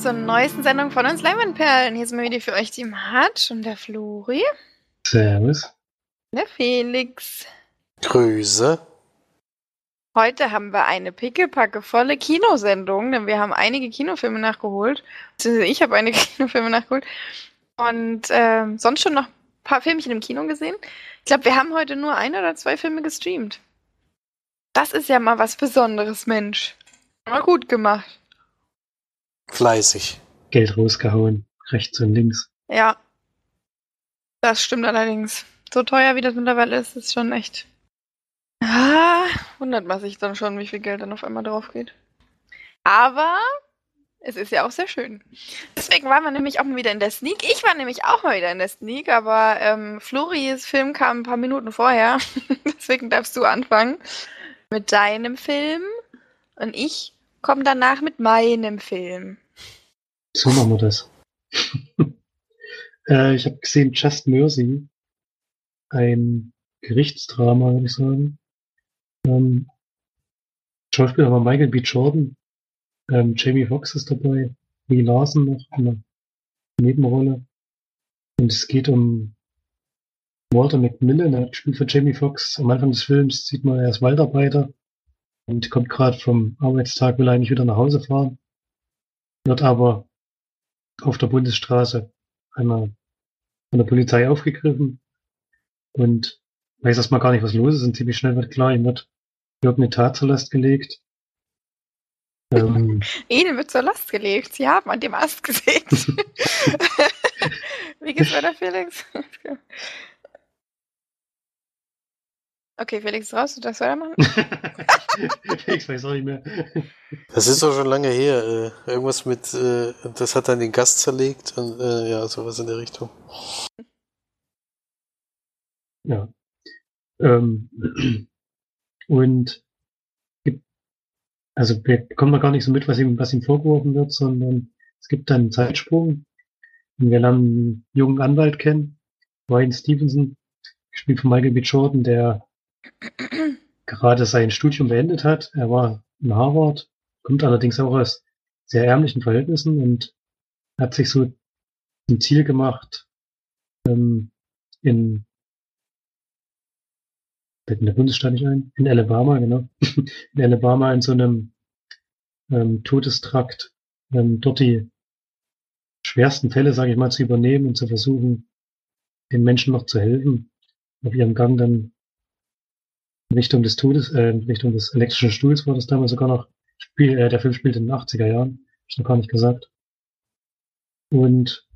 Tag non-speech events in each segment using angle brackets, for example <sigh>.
zur neuesten Sendung von uns Leinwandperlen. Hier sind wir wieder für euch die Matsch und der Flori. Servus. Der Felix. Grüße. Heute haben wir eine pickepackevolle Kinosendung, denn wir haben einige Kinofilme nachgeholt. Ich habe einige <laughs> Kinofilme nachgeholt. Und äh, sonst schon noch ein paar Filmchen im Kino gesehen. Ich glaube, wir haben heute nur ein oder zwei Filme gestreamt. Das ist ja mal was Besonderes, Mensch. Mal gut gemacht. Fleißig. Geld rausgehauen, rechts und links. Ja. Das stimmt allerdings. So teuer wie das mittlerweile ist, ist schon echt. Ah, wundert man sich dann schon, wie viel Geld dann auf einmal drauf geht. Aber es ist ja auch sehr schön. Deswegen waren wir nämlich auch mal wieder in der Sneak. Ich war nämlich auch mal wieder in der Sneak, aber ähm, Floris Film kam ein paar Minuten vorher. <laughs> Deswegen darfst du anfangen mit deinem Film. Und ich komme danach mit meinem Film. So machen wir das. <laughs> äh, ich habe gesehen Just Mercy. Ein Gerichtsdrama, würde ich sagen. Ähm, Schauspieler war Michael B. Jordan. Ähm, Jamie Foxx ist dabei. Lee Larson noch in der Nebenrolle. Und es geht um Walter McMillan, er spielt für Jamie Foxx. Am Anfang des Films sieht man, er ist Waldarbeiter und kommt gerade vom Arbeitstag, will eigentlich wieder nach Hause fahren. Wird aber auf der Bundesstraße einmal von der Polizei aufgegriffen und weiß erstmal gar nicht, was los ist und ziemlich schnell wird klar, ihm wird irgendeine Tat zur Last gelegt. Ähm, <laughs> Ihnen wird zur Last gelegt. Sie haben an dem Ast gesägt. <laughs> <laughs> Wie geht's weiter, Felix? Okay, Felix ist raus, du darfst weitermachen. <laughs> ich weiß auch nicht mehr. Das ist doch schon lange her. Äh, irgendwas mit, äh, das hat dann den Gast zerlegt und äh, ja, sowas in der Richtung. Ja. Ähm, und also wir bekommen noch gar nicht so mit, was ihm, was ihm vorgeworfen wird, sondern es gibt dann einen Zeitsprung. Und wir lernen einen jungen Anwalt kennen, Ryan Stevenson, gespielt von Michael B. Jordan, der gerade sein Studium beendet hat. Er war in Harvard, kommt allerdings auch aus sehr ärmlichen Verhältnissen und hat sich so ein Ziel gemacht, ähm, in fällt mir der Bundesstaat nicht ein, in Alabama, genau, <laughs> in Alabama in so einem ähm, Todestrakt ähm, dort die schwersten Fälle, sage ich mal, zu übernehmen und zu versuchen, den Menschen noch zu helfen, auf ihrem Gang dann Richtung des Todes, äh, Richtung des elektrischen Stuhls war das damals sogar noch. Spiel, äh, der Film spielt in den 80er Jahren, hab ich noch gar nicht gesagt. Und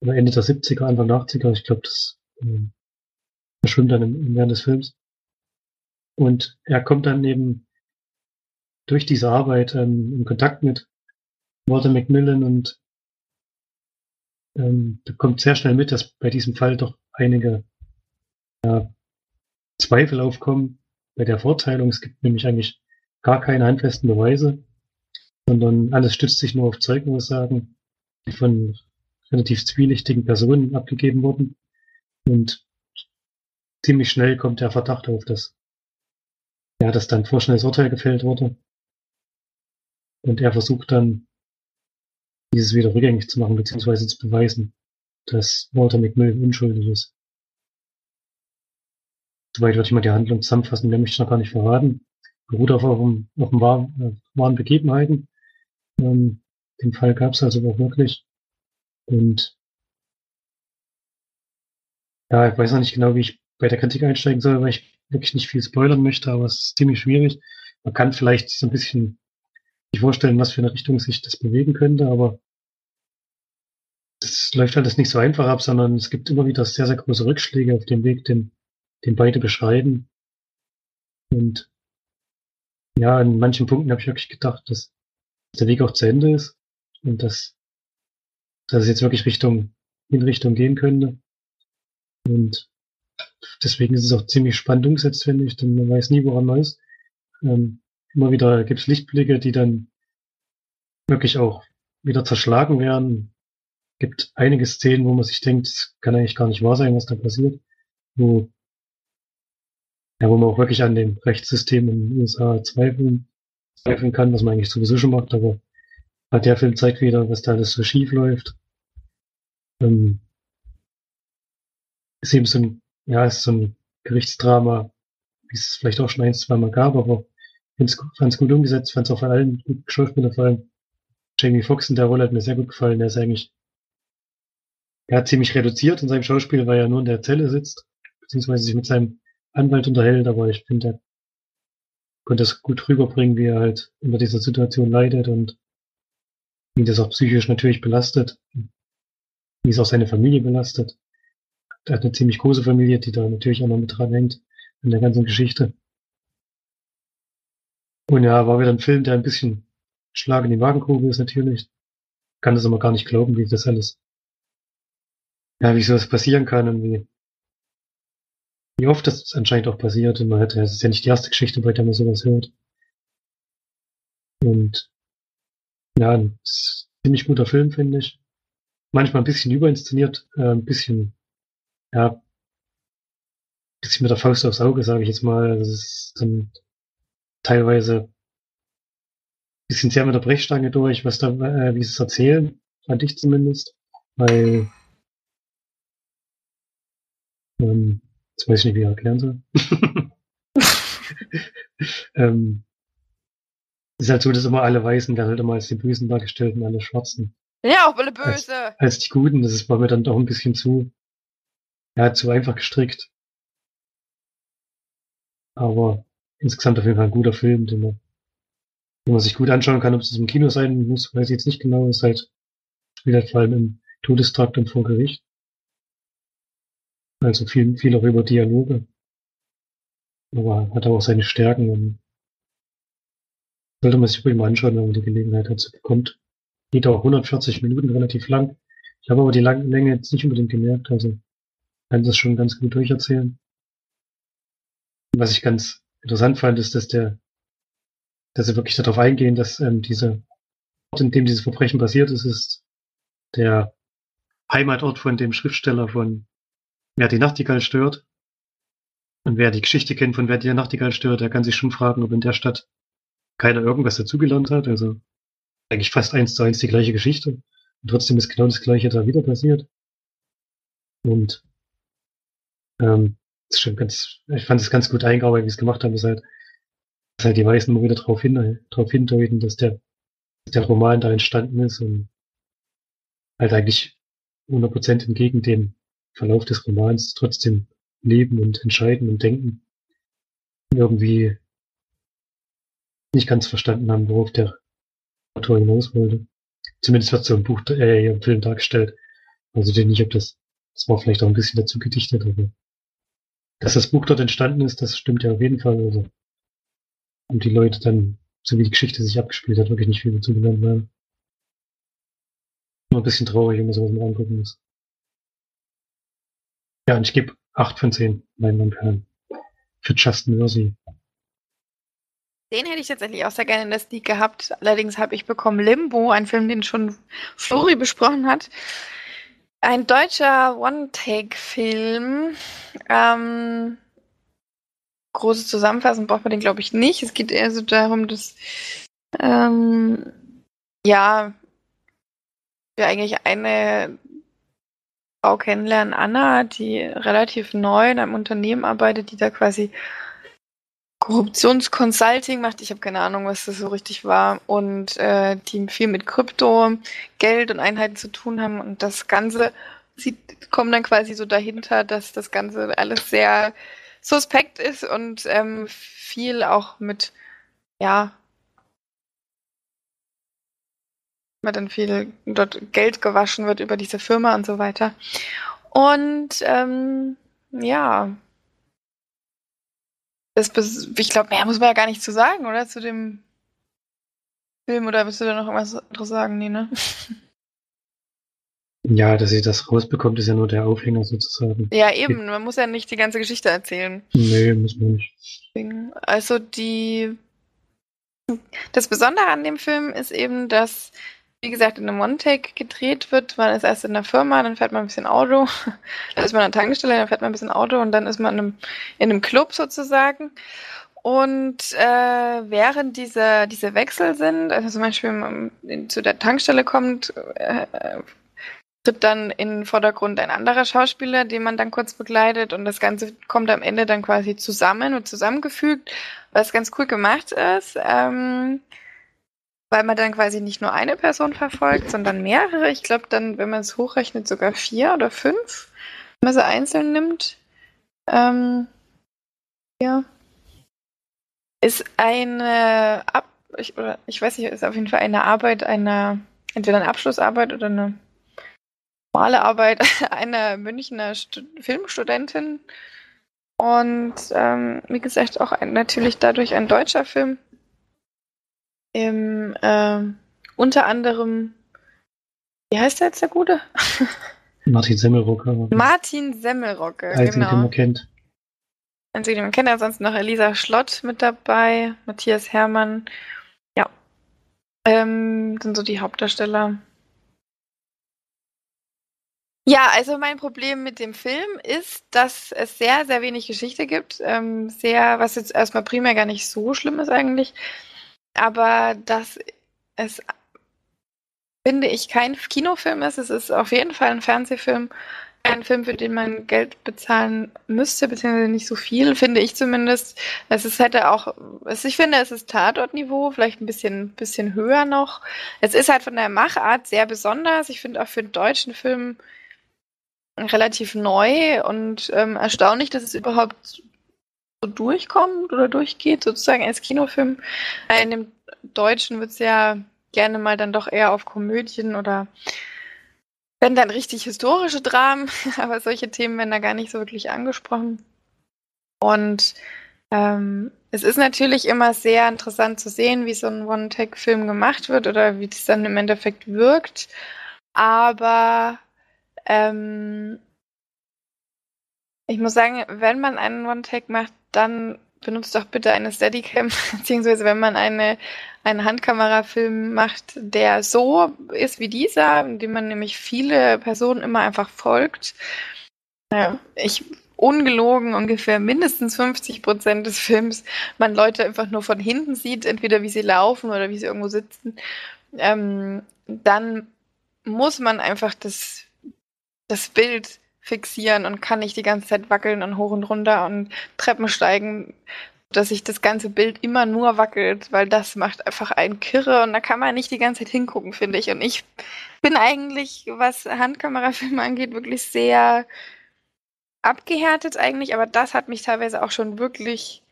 Ende der 70er, Anfang der 80er, ich glaube, das äh, verschwimmt dann im, während des Films. Und er kommt dann eben durch diese Arbeit ähm, in Kontakt mit Walter Macmillan und ähm, bekommt sehr schnell mit, dass bei diesem Fall doch einige ja, Zweifel aufkommen bei der Verurteilung. Es gibt nämlich eigentlich gar keine handfesten Beweise, sondern alles stützt sich nur auf Zeugenaussagen, die von relativ zwielichtigen Personen abgegeben wurden. Und ziemlich schnell kommt der Verdacht auf, dass ja, dass dann vorschnelles Urteil gefällt wurde. Und er versucht dann, dieses wieder rückgängig zu machen, beziehungsweise zu beweisen, dass Walter McMillan unschuldig ist. Soweit würde ich mal die Handlung zusammenfassen, mehr möchte ich noch gar nicht verraten. Beruht auf, auf, auf wahren, äh, wahren Begebenheiten. Ähm, den Fall gab es also auch wirklich. Und ja, ich weiß noch nicht genau, wie ich bei der Kritik einsteigen soll, weil ich wirklich nicht viel spoilern möchte, aber es ist ziemlich schwierig. Man kann vielleicht so ein bisschen sich vorstellen, was für eine Richtung sich das bewegen könnte, aber das läuft alles nicht so einfach ab, sondern es gibt immer wieder sehr, sehr große Rückschläge auf dem Weg, den den beide beschreiben. Und ja, in manchen Punkten habe ich wirklich gedacht, dass der Weg auch zu Ende ist und dass, dass es jetzt wirklich Richtung, in Richtung gehen könnte. Und deswegen ist es auch ziemlich spannend umgesetzt, finde ich, denn man weiß nie, woran man ist. Ähm, immer wieder gibt es Lichtblicke, die dann wirklich auch wieder zerschlagen werden. Gibt einige Szenen, wo man sich denkt, es kann eigentlich gar nicht wahr sein, was da passiert, wo ja, wo man auch wirklich an dem Rechtssystem in den USA zweifeln, zweifeln kann, was man eigentlich sowieso schon macht, aber der Film zeigt wieder, was da alles so schief läuft. Ähm, ist eben so ein, ja, ist so ein Gerichtsdrama, wie es vielleicht auch schon ein, zwei Mal gab, aber fand es gut umgesetzt, fand es auch von allen guten Schauspieler vor allem. Jamie Foxx in der Rolle hat mir sehr gut gefallen. Der ist eigentlich, er hat ziemlich reduziert in seinem Schauspiel, weil er nur in der Zelle sitzt, beziehungsweise sich mit seinem Anwalt unterhält, aber ich finde, er konnte es gut rüberbringen, wie er halt unter dieser Situation leidet und wie das auch psychisch natürlich belastet, wie es auch seine Familie belastet. Er hat eine ziemlich große Familie, die da natürlich auch noch mit dran hängt in der ganzen Geschichte. Und ja, war wieder ein Film, der ein bisschen Schlag in die Magengrube ist natürlich. Kann das aber gar nicht glauben, wie das alles, ja, wie sowas passieren kann und wie, wie oft das anscheinend auch passiert. Und man hat, es ist ja nicht die erste Geschichte, bei der man sowas hört. Und ja, ein ziemlich guter Film, finde ich. Manchmal ein bisschen überinszeniert, äh, ein bisschen, ja, ein bisschen mit der Faust aufs Auge, sage ich jetzt mal. Das ist dann teilweise bisschen sehr mit der Brechstange durch, was da, äh, wie sie es erzählen, fand ich zumindest. Weil, ähm, jetzt weiß ich nicht, wie ich erklären soll. <laughs> ähm, ist halt so, dass immer alle Weißen werden halt immer als die Bösen dargestellt und alle Schwarzen. Ja, auch alle Böse. Als, als die Guten, das ist bei mir dann doch ein bisschen zu, ja, zu einfach gestrickt. Aber insgesamt auf jeden Fall ein guter Film, den man wo man sich gut anschauen kann, ob es im Kino sein muss, weiß ich jetzt nicht genau. Es ist halt, spielt halt vor allem im Todestrakt und vor Gericht. Also viel, viel auch über Dialoge. Aber hat auch seine Stärken und sollte man sich ruhig mal anschauen, wenn man die Gelegenheit dazu bekommt. Geht auch 140 Minuten relativ lang. Ich habe aber die lange Länge jetzt nicht unbedingt gemerkt, also kann das schon ganz gut durcherzählen. Was ich ganz interessant fand, ist, dass der dass sie wirklich darauf eingehen, dass ähm, diese Ort, in dem dieses Verbrechen passiert ist, ist der Heimatort von dem Schriftsteller von Wer die Nachtigall stört. Und wer die Geschichte kennt von Wer die Nachtigall stört, der kann sich schon fragen, ob in der Stadt keiner irgendwas dazugelernt hat. Also eigentlich fast eins zu eins die gleiche Geschichte. Und trotzdem ist genau das gleiche da wieder passiert. Und ähm, ist schon ganz, ich fand es ganz gut eingearbeitet, wie es gemacht haben, ist halt dass halt die meisten immer wieder darauf hin, darauf hindeuten, dass der, dass der Roman da entstanden ist und halt eigentlich 100% entgegen dem Verlauf des Romans trotzdem leben und entscheiden und denken. Irgendwie nicht ganz verstanden haben, worauf der Autor hinaus wollte. Zumindest wird so im Buch, äh, im Film dargestellt. Also den nicht, ob das, das war vielleicht auch ein bisschen dazu gedichtet, aber dass das Buch dort entstanden ist, das stimmt ja auf jeden Fall. Also und die Leute dann, so wie die Geschichte sich abgespielt hat, wirklich nicht viel dazu gelernt haben. Nur ein bisschen traurig, wenn man sowas mal angucken muss. Ja, und ich gebe 8 von 10 Leinwandperlen für Justin Mercy. Den hätte ich tatsächlich auch sehr gerne in der Sneak gehabt. Allerdings habe ich bekommen Limbo, ein Film, den schon Flori besprochen hat. Ein deutscher One-Take-Film. Ähm, große Zusammenfassung braucht man den, glaube ich, nicht. Es geht eher so darum, dass ähm, ja, wir eigentlich eine Frau kennenlernen, Anna, die relativ neu in einem Unternehmen arbeitet, die da quasi Korruptionsconsulting macht. Ich habe keine Ahnung, was das so richtig war. Und äh, die viel mit Krypto, Geld und Einheiten zu tun haben. Und das Ganze sieht, kommt dann quasi so dahinter, dass das Ganze alles sehr suspekt ist und ähm, viel auch mit, ja, dann viel dort Geld gewaschen wird über diese Firma und so weiter. Und ähm, ja, das, ich glaube, mehr muss man ja gar nicht zu sagen, oder? Zu dem Film, oder willst du da noch irgendwas anderes sagen, Nina? <laughs> Ja, dass sie das rausbekommt, ist ja nur der Aufhänger sozusagen. Ja, eben. Man muss ja nicht die ganze Geschichte erzählen. Nee, muss man nicht. Also die. Das Besondere an dem Film ist eben, dass, wie gesagt, in einem One-Take gedreht wird. Man ist erst in der Firma, dann fährt man ein bisschen Auto. <laughs> dann ist man an der Tankstelle, dann fährt man ein bisschen Auto und dann ist man in einem, in einem Club sozusagen. und äh, während diese, diese Wechsel sind, also zum Beispiel wenn man zu der Tankstelle kommt, äh, tritt dann in den Vordergrund ein anderer Schauspieler, den man dann kurz begleitet und das Ganze kommt am Ende dann quasi zusammen und zusammengefügt, was ganz cool gemacht ist, ähm, weil man dann quasi nicht nur eine Person verfolgt, sondern mehrere. Ich glaube dann, wenn man es hochrechnet, sogar vier oder fünf, wenn man sie einzeln nimmt. Ähm, ja ist eine Ab ich, oder ich weiß nicht, ist auf jeden Fall eine Arbeit, eine entweder eine Abschlussarbeit oder eine normale Arbeit <laughs> einer Münchner St Filmstudentin. Und ähm, wie gesagt, auch ein, natürlich dadurch ein deutscher Film. Im, äh, unter anderem, wie heißt der jetzt der Gute? <laughs> Martin Semmelrocke. Martin Semmelrocke, Einzige, genau. den man kennt. Einzige, den man kennt, ansonsten noch Elisa Schlott mit dabei, Matthias Herrmann. Ja. Ähm, sind so die Hauptdarsteller. Ja, also mein Problem mit dem Film ist, dass es sehr, sehr wenig Geschichte gibt. Ähm, sehr, was jetzt erstmal primär gar nicht so schlimm ist eigentlich. Aber dass es, finde ich, kein Kinofilm ist. Es ist auf jeden Fall ein Fernsehfilm ein Film, für den man Geld bezahlen müsste, beziehungsweise nicht so viel, finde ich zumindest. Es ist halt auch, ich finde, es ist Tatortniveau, vielleicht ein bisschen, bisschen höher noch. Es ist halt von der Machart sehr besonders. Ich finde auch für einen deutschen Film relativ neu und ähm, erstaunlich, dass es überhaupt so durchkommt oder durchgeht, sozusagen als Kinofilm. In dem Deutschen wird es ja gerne mal dann doch eher auf Komödien oder wenn dann richtig historische Dramen, <laughs> aber solche Themen werden da gar nicht so wirklich angesprochen. Und ähm, es ist natürlich immer sehr interessant zu sehen, wie so ein One-Take-Film gemacht wird oder wie das dann im Endeffekt wirkt. Aber ähm, ich muss sagen, wenn man einen One-Take macht, dann benutzt doch bitte eine Steadicam, <laughs> beziehungsweise wenn man eine, einen Handkamerafilm macht, der so ist wie dieser, in dem man nämlich viele Personen immer einfach folgt. Ja, ich ungelogen ungefähr mindestens 50 Prozent des Films man Leute einfach nur von hinten sieht, entweder wie sie laufen oder wie sie irgendwo sitzen, ähm, dann muss man einfach das, das Bild fixieren und kann nicht die ganze Zeit wackeln und hoch und runter und Treppen steigen, dass sich das ganze Bild immer nur wackelt, weil das macht einfach einen Kirre und da kann man nicht die ganze Zeit hingucken, finde ich. Und ich bin eigentlich, was Handkamerafilme angeht, wirklich sehr abgehärtet eigentlich, aber das hat mich teilweise auch schon wirklich,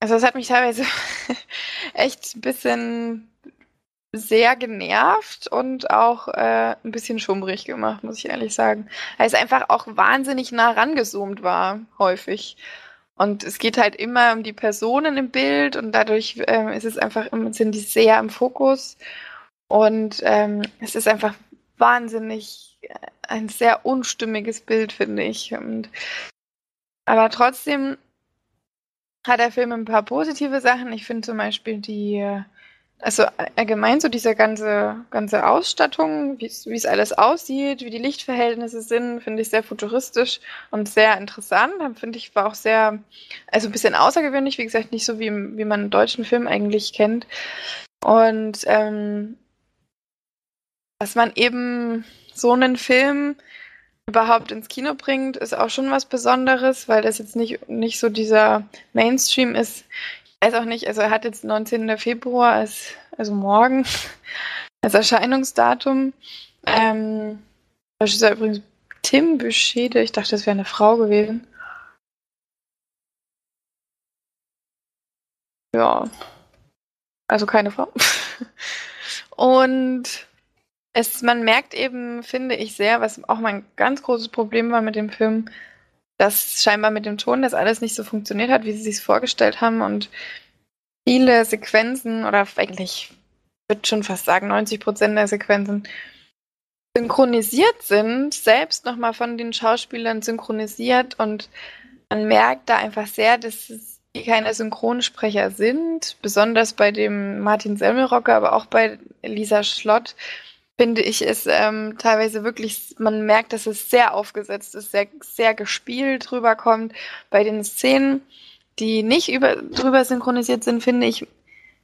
also das hat mich teilweise <laughs> echt ein bisschen sehr genervt und auch äh, ein bisschen schummrig gemacht, muss ich ehrlich sagen. Weil es einfach auch wahnsinnig nah rangezoomt war, häufig. Und es geht halt immer um die Personen im Bild und dadurch ähm, ist es einfach, sind die sehr im Fokus. Und ähm, es ist einfach wahnsinnig äh, ein sehr unstimmiges Bild, finde ich. Und, aber trotzdem hat der Film ein paar positive Sachen. Ich finde zum Beispiel die äh, also allgemein so diese ganze, ganze Ausstattung, wie es alles aussieht, wie die Lichtverhältnisse sind, finde ich sehr futuristisch und sehr interessant. Finde ich war auch sehr, also ein bisschen außergewöhnlich, wie gesagt, nicht so wie, wie man einen deutschen Film eigentlich kennt. Und ähm, dass man eben so einen Film überhaupt ins Kino bringt, ist auch schon was Besonderes, weil das jetzt nicht, nicht so dieser Mainstream ist weiß auch nicht, also er hat jetzt 19. Februar als, also morgen, <laughs> als Erscheinungsdatum. Ähm, das ist ja übrigens Tim Beschede. Ich dachte, das wäre eine Frau gewesen. Ja. Also keine Frau. <laughs> Und es, man merkt eben, finde ich sehr, was auch mein ganz großes Problem war mit dem Film, dass scheinbar mit dem Ton das alles nicht so funktioniert hat, wie sie sich vorgestellt haben. Und viele Sequenzen oder eigentlich ich würde schon fast sagen 90 Prozent der Sequenzen synchronisiert sind, selbst nochmal von den Schauspielern synchronisiert. Und man merkt da einfach sehr, dass es keine Synchronsprecher sind, besonders bei dem Martin Semmelrocker, aber auch bei Lisa Schlott finde ich, ist ähm, teilweise wirklich, man merkt, dass es sehr aufgesetzt ist, sehr, sehr gespielt rüberkommt bei den Szenen. die nicht über, drüber synchronisiert sind, finde ich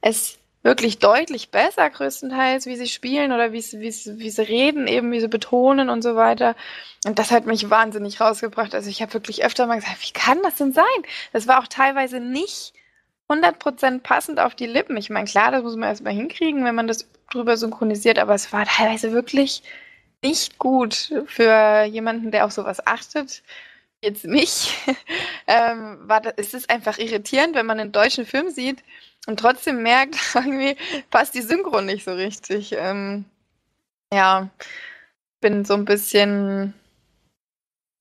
es wirklich deutlich besser, größtenteils, wie sie spielen oder wie wie, wie sie reden, eben wie sie betonen und so weiter. Und das hat mich wahnsinnig rausgebracht. Also ich habe wirklich öfter mal gesagt, wie kann das denn sein? Das war auch teilweise nicht 100% passend auf die Lippen. Ich meine, klar, das muss man erstmal hinkriegen, wenn man das drüber synchronisiert, aber es war teilweise wirklich nicht gut für jemanden, der auf sowas achtet. Jetzt mich, <laughs> ähm, war das, ist es einfach irritierend, wenn man einen deutschen Film sieht und trotzdem merkt, <laughs> irgendwie passt die Synchro nicht so richtig. Ähm, ja, bin so ein bisschen,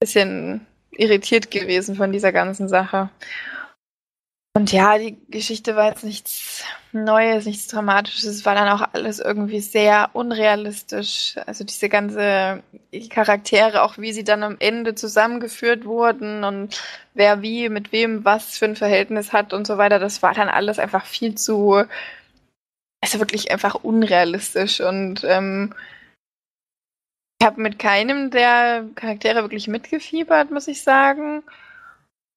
bisschen irritiert gewesen von dieser ganzen Sache. Und ja, die Geschichte war jetzt nichts Neues, nichts Dramatisches. Es war dann auch alles irgendwie sehr unrealistisch. Also diese ganze die Charaktere, auch wie sie dann am Ende zusammengeführt wurden und wer wie, mit wem was für ein Verhältnis hat und so weiter, das war dann alles einfach viel zu, also wirklich einfach unrealistisch. Und ähm, ich habe mit keinem der Charaktere wirklich mitgefiebert, muss ich sagen.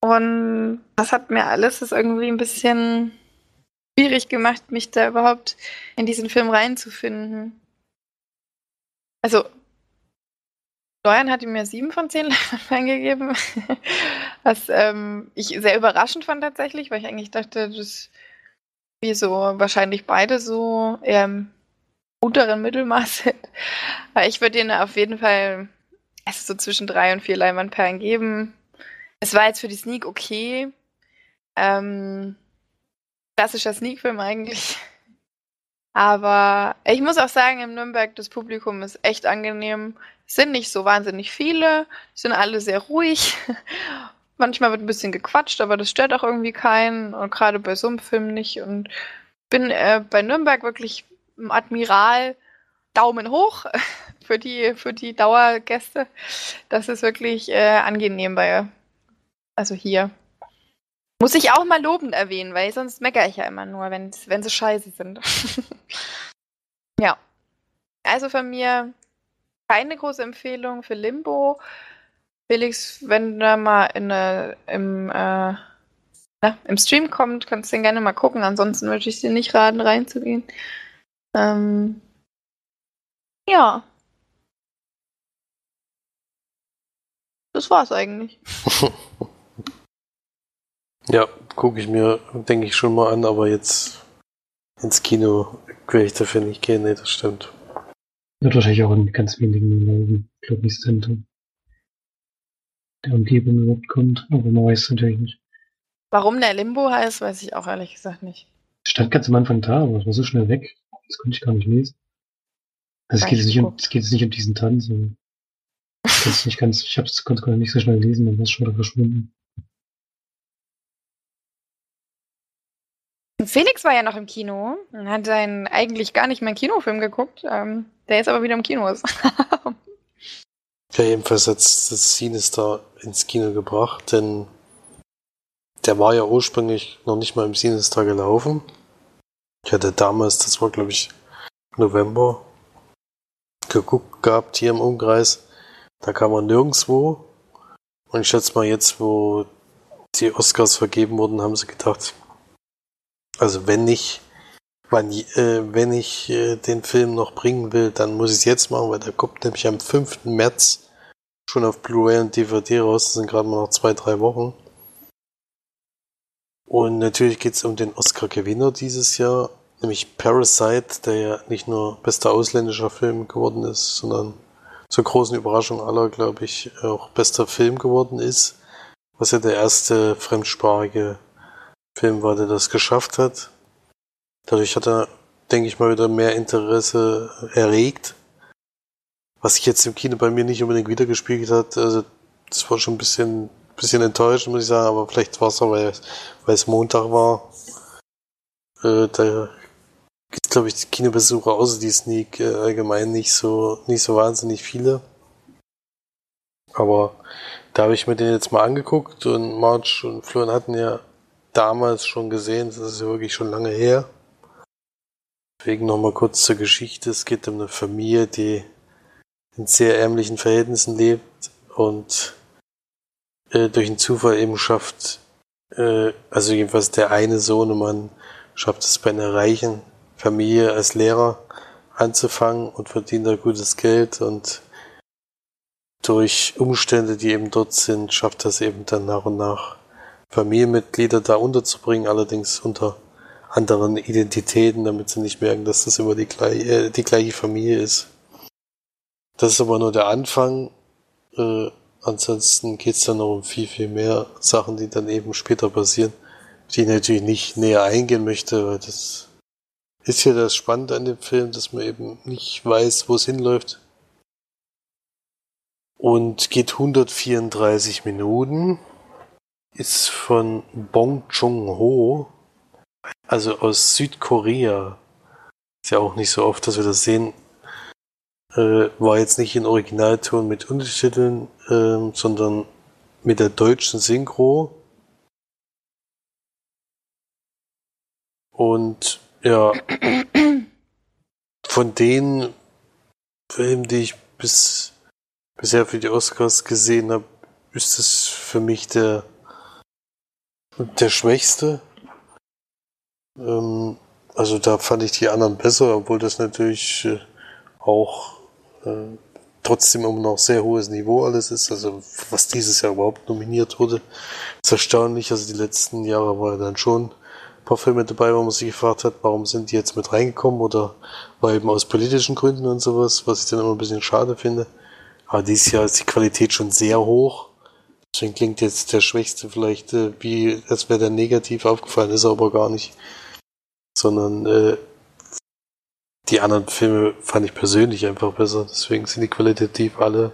Und das hat mir alles das irgendwie ein bisschen schwierig gemacht, mich da überhaupt in diesen Film reinzufinden. Also, Steuern hatte mir sieben von zehn <laughs> Leinwandperlen gegeben, <laughs> was ähm, ich sehr überraschend fand tatsächlich, weil ich eigentlich dachte, dass wir so wahrscheinlich beide so eher im unteren Mittelmaß sind. Aber ich würde ihnen auf jeden Fall also so zwischen drei und vier Leinwandperlen geben. Es war jetzt für die Sneak okay. Ähm, klassischer Sneak-Film eigentlich. Aber ich muss auch sagen, im Nürnberg, das Publikum ist echt angenehm. Es sind nicht so wahnsinnig viele, sind alle sehr ruhig. <laughs> Manchmal wird ein bisschen gequatscht, aber das stört auch irgendwie keinen. Und gerade bei so einem Film nicht. Und bin äh, bei Nürnberg wirklich Admiral Daumen hoch <laughs> für die, für die Dauergäste. Das ist wirklich äh, angenehm bei, also hier. Muss ich auch mal lobend erwähnen, weil sonst meckere ich ja immer nur, wenn, sie scheiße sind. <laughs> ja. Also von mir keine große Empfehlung für Limbo. Felix, wenn du mal in eine, im, äh, na, im Stream kommt, kannst du den gerne mal gucken. Ansonsten würde ich dir nicht raten, reinzugehen. Ähm, ja. Das war's eigentlich. <laughs> Ja, gucke ich mir, denke ich schon mal an, aber jetzt ins Kino will ich dafür nicht gehen, nee, das stimmt. Wird wahrscheinlich auch in ganz wenigen laufen, glaube ich, Zentrum. Der Umgebung überhaupt kommt, aber man weiß es natürlich nicht. Warum der Limbo heißt, weiß ich auch ehrlich gesagt nicht. Stand ganz am Anfang da, aber es war so schnell weg, das konnte ich gar nicht lesen. Also es geht, jetzt nicht um, es geht jetzt nicht um diesen Tanz, <laughs> ich nicht ganz, ich hab's, konnte gar nicht so schnell lesen, dann war es schon wieder verschwunden. Felix war ja noch im Kino und hat einen eigentlich gar nicht mehr Kinofilm geguckt, ähm, der jetzt aber wieder im Kino ist. ja, jedenfalls hat das Sinister ins Kino gebracht, denn der war ja ursprünglich noch nicht mal im Sinister gelaufen. Ich hatte damals, das war glaube ich November, geguckt gehabt hier im Umkreis. Da kam er nirgendwo. Und ich schätze mal jetzt, wo die Oscars vergeben wurden, haben sie gedacht, also wenn ich, wann, äh, wenn ich äh, den Film noch bringen will, dann muss ich es jetzt machen, weil der kommt nämlich am 5. März schon auf Blu-ray und DVD raus. Das sind gerade mal noch zwei, drei Wochen. Und natürlich geht es um den Oscar-Gewinner dieses Jahr, nämlich Parasite, der ja nicht nur bester ausländischer Film geworden ist, sondern zur großen Überraschung aller, glaube ich, auch bester Film geworden ist, was ja der erste fremdsprachige Film war, der das geschafft hat. Dadurch hat er, denke ich mal, wieder mehr Interesse erregt. Was sich jetzt im Kino bei mir nicht unbedingt wiedergespiegelt hat. Also, das war schon ein bisschen, bisschen enttäuschend, muss ich sagen, aber vielleicht war es auch, weil, weil es Montag war. Äh, da gibt glaube ich, die Kinobesucher außer die Sneak äh, allgemein nicht so, nicht so wahnsinnig viele. Aber da habe ich mir den jetzt mal angeguckt und March und Florian hatten ja damals schon gesehen, das ist ja wirklich schon lange her. Deswegen nochmal kurz zur Geschichte. Es geht um eine Familie, die in sehr ärmlichen Verhältnissen lebt und äh, durch einen Zufall eben schafft, Äh, also jedenfalls der eine Sohnemann schafft es bei einer reichen Familie als Lehrer anzufangen und verdient da gutes Geld und durch Umstände, die eben dort sind, schafft das eben dann nach und nach Familienmitglieder da unterzubringen, allerdings unter anderen Identitäten, damit sie nicht merken, dass das immer die, gleiche, äh, die gleiche Familie ist. Das ist aber nur der Anfang. Äh, ansonsten geht's dann noch um viel, viel mehr Sachen, die dann eben später passieren, die ich natürlich nicht näher eingehen möchte, weil das ist ja das Spannende an dem Film, dass man eben nicht weiß, wo es hinläuft. Und geht 134 Minuten. Ist von Bong Chung-ho, also aus Südkorea. Ist ja auch nicht so oft, dass wir das sehen. Äh, war jetzt nicht in Originalton mit Untertiteln, äh, sondern mit der deutschen Synchro. Und ja, von den Filmen, die ich bis, bisher für die Oscars gesehen habe, ist es für mich der, der schwächste. Ähm, also da fand ich die anderen besser, obwohl das natürlich äh, auch äh, trotzdem immer noch sehr hohes Niveau alles ist. Also was dieses Jahr überhaupt nominiert wurde, ist erstaunlich. Also die letzten Jahre war dann schon paar Filme dabei, wo man sich gefragt hat, warum sind die jetzt mit reingekommen oder war eben aus politischen Gründen und sowas, was ich dann immer ein bisschen schade finde. Aber dieses Jahr ist die Qualität schon sehr hoch. Deswegen klingt jetzt der Schwächste vielleicht äh, wie, als wäre der negativ aufgefallen, ist er aber gar nicht. Sondern äh, die anderen Filme fand ich persönlich einfach besser. Deswegen sind die qualitativ alle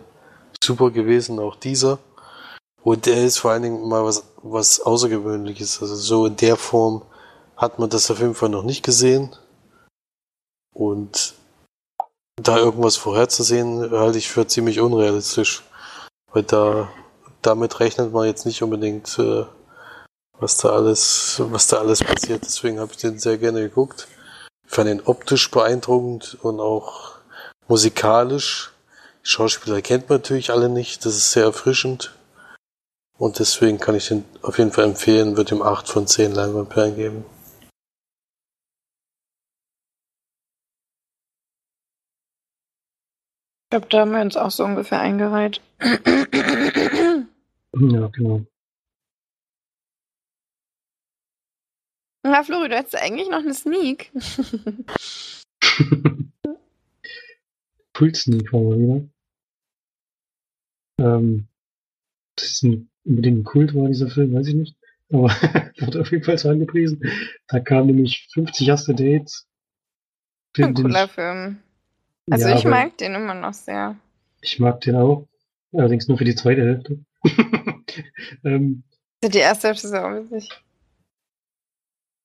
super gewesen, auch dieser. Und er ist vor allen Dingen mal was, was Außergewöhnliches. Also so in der Form hat man das auf jeden Fall noch nicht gesehen. Und da irgendwas vorherzusehen, halte ich für ziemlich unrealistisch. Weil da, damit rechnet man jetzt nicht unbedingt, äh, was da alles, was da alles passiert. Deswegen habe ich den sehr gerne geguckt. Ich fand ihn optisch beeindruckend und auch musikalisch. Die Schauspieler kennt man natürlich alle nicht. Das ist sehr erfrischend. Und deswegen kann ich den auf jeden Fall empfehlen, wird ihm 8 von 10 Leinwandperlen geben. Ich glaube, da haben wir uns auch so ungefähr eingereiht. Ja, genau. Na, Flori, du hättest eigentlich noch eine Sneak. Full Sneak war mal wieder. Ähm, das ist ein, unbedingt ein Kult war, dieser Film, weiß ich nicht. Aber <laughs> wurde auf jeden Fall so angepriesen. Da kamen nämlich 50 erste Dates. Ein cooler Film. Also ja, ich mag den immer noch sehr. Ich mag den auch. Allerdings nur für die zweite Hälfte. <laughs> <laughs> ähm, die erste Hälfte ist ja auch witzig.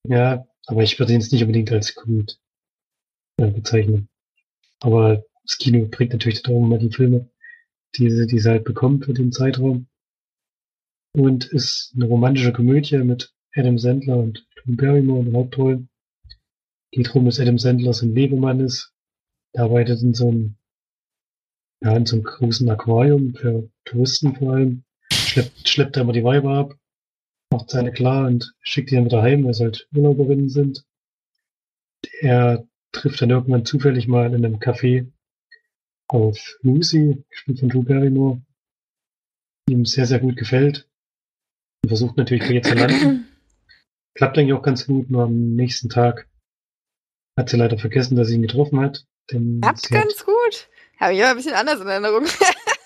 Ja, aber ich würde ihn jetzt nicht unbedingt als gut äh, bezeichnen. Aber das Kino bringt natürlich darum mal die Filme, die sie, die sie halt bekommt für den Zeitraum. Und ist eine romantische Komödie mit Adam Sandler und Tom Barrymore in den Hauptrollen. Geht darum, dass Adam Sandler so ein Lebemann ist er arbeitet in so einem, ja, in so einem großen Aquarium für Touristen vor allem. Schleppt, schleppt er immer die Weiber ab, macht seine klar und schickt die dann wieder heim, weil sie halt Urlauberinnen sind. Er trifft dann irgendwann zufällig mal in einem Café auf Lucy, gespielt von Drew Barrymore, die ihm sehr, sehr gut gefällt. Und versucht natürlich bei ihr zu landen. <clears throat> Klappt eigentlich auch ganz gut, nur am nächsten Tag hat sie leider vergessen, dass sie ihn getroffen hat. Klappt ganz gut. Habe ich aber ein bisschen anders in Erinnerung. <laughs>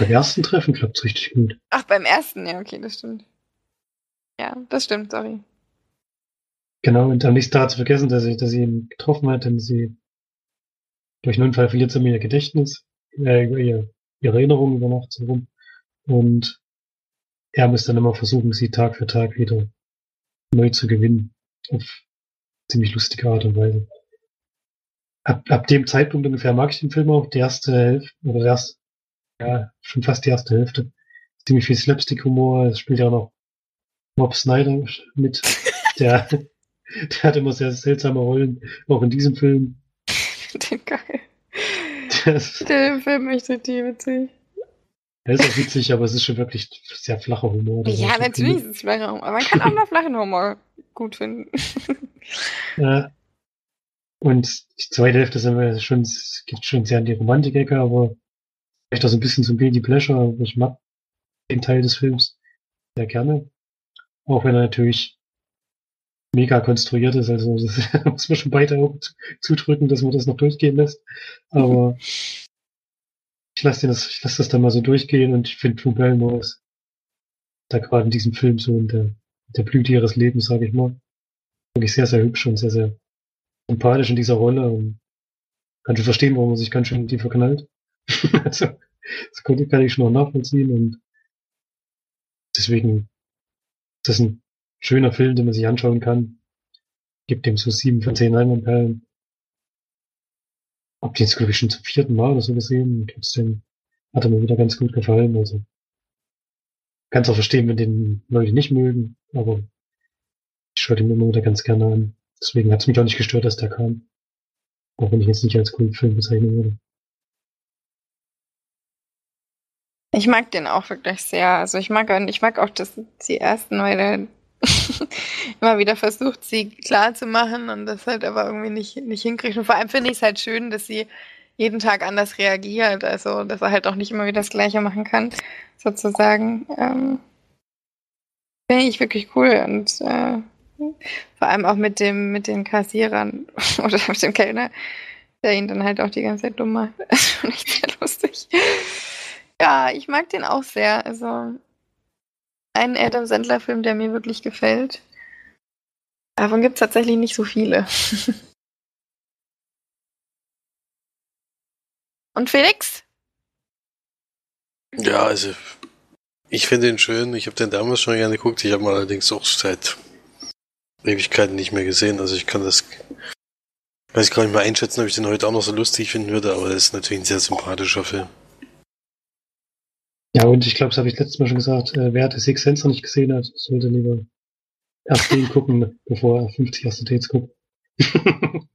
beim ersten Treffen klappt es richtig gut. Ach, beim ersten, ja, okay, das stimmt. Ja, das stimmt, sorry. Genau, und am nächsten Tag hat sie vergessen, dass sie, dass sie ihn getroffen hat, denn sie durch einen Unfall verliert sie mir ihr Gedächtnis, äh, ihre, ihre Erinnerung über Nacht so rum. Und er muss dann immer versuchen, sie Tag für Tag wieder neu zu gewinnen. Auf ziemlich lustige Art und Weise ab, ab dem Zeitpunkt ungefähr mag ich den Film auch. Die erste Hälfte, oder erst, ja, schon fast die erste Hälfte. Ziemlich viel Slapstick-Humor. Es spielt ja auch noch Bob Snyder mit. <laughs> Der, der hat immer sehr seltsame Rollen, auch in diesem Film. <laughs> Den geil. Das, <laughs> der Film echt richtig witzig. Er ist auch witzig, aber es ist schon wirklich sehr flacher Humor. Ja, da natürlich ist es flacher Humor. Aber man kann auch noch flachen Humor gut finden. Äh, und die zweite Hälfte sind wir schon, es geht schon sehr in die Romantik-Ecke, aber vielleicht auch so ein bisschen zum Guilty Pleasure. Ich mag den Teil des Films sehr gerne. Auch wenn er natürlich mega konstruiert ist, also das <laughs> muss man schon beide Augen zu- zudrücken, dass man das noch durchgehen lässt. Aber ich lasse das, ich lasse das dann mal so durchgehen und ich finde Drew Barrymore ist da gerade in diesem Film so in der, der Blüte ihres Lebens, sage ich mal. Wirklich sehr, sehr hübsch und sehr, sehr sympathisch in dieser Rolle und kann schon verstehen, warum man sich ganz schön in die verknallt. <laughs> also, das kann ich schon auch nachvollziehen und deswegen ist das ein schöner Film, den man sich anschauen kann. Gibt dem so sieben von zehn Leinwandperlen. Hab den jetzt, glaube ich, schon zum vierten Mal oder so gesehen und trotzdem hat er mir wieder ganz gut gefallen. Also kann's auch verstehen, wenn den Leute nicht mögen, aber ich schaue den immer wieder ganz gerne an. Deswegen hat's mich auch nicht gestört, dass der kam. Auch wenn ich jetzt nicht als Kultfilm bezeichnen würde. Ich mag den auch wirklich sehr. Also ich mag, ich mag auch das, die ersten, weil <laughs> er immer wieder versucht, sie klar zu machen und das halt aber irgendwie nicht, nicht hinkriegt. Und vor allem finde ich es halt schön, dass sie jeden Tag anders reagiert. Also, dass er halt auch nicht immer wieder das Gleiche machen kann, sozusagen. Ähm, finde ich wirklich cool und äh, vor allem auch mit dem, mit den Kassierern <laughs> oder mit dem Kellner, der ihn dann halt auch die ganze Zeit dumm macht. <laughs> Das finde ich sehr lustig. Ja, ich mag den auch sehr. Also ein Adam Sandler-Film, der mir wirklich gefällt. Davon gibt es tatsächlich nicht so viele. <laughs> Und Felix? Ja, also ich finde ihn schön. Ich habe den damals schon gerne geguckt. Ich habe ihn allerdings auch seit Ewigkeiten nicht mehr gesehen. Also ich kann das weiß ich gar nicht mehr einschätzen, ob ich den heute auch noch so lustig finden würde, aber das ist natürlich ein sehr sympathischer Film. Ja, und ich glaube, das habe ich letztes Mal schon gesagt, äh, wer The Six Sense noch nicht gesehen hat, sollte lieber erst den gucken, bevor er 50 erste Dates guckt. <laughs>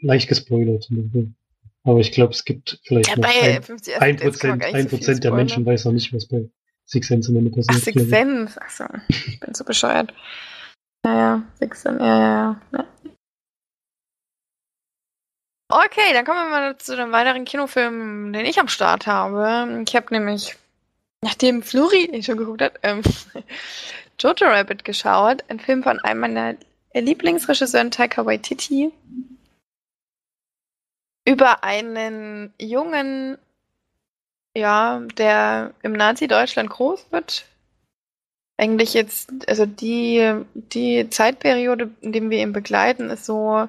Leicht gespoilert. Aber ich glaube, es gibt vielleicht Ja, noch bei ein, 50 ein Prozent, ein so Prozent der. Menschen weiß noch nicht, was bei Six Sense am Ende Ach, passiert. Six glaube ich. Sense. Achso, ich bin so bescheuert. Ja, ja, Six Sense, ja, ja, ja. Okay, dann kommen wir mal zu dem weiteren Kinofilm, den ich am Start habe. Ich habe nämlich, nachdem Fluri schon geguckt hat, ähm, <laughs> Jojo Rabbit geschaut. Ein Film von einem meiner Lieblingsregisseuren, Taika Waititi. Über einen Jungen, ja, der im Nazi-Deutschland groß wird. Eigentlich jetzt, also die, die Zeitperiode, in dem wir ihn begleiten, ist so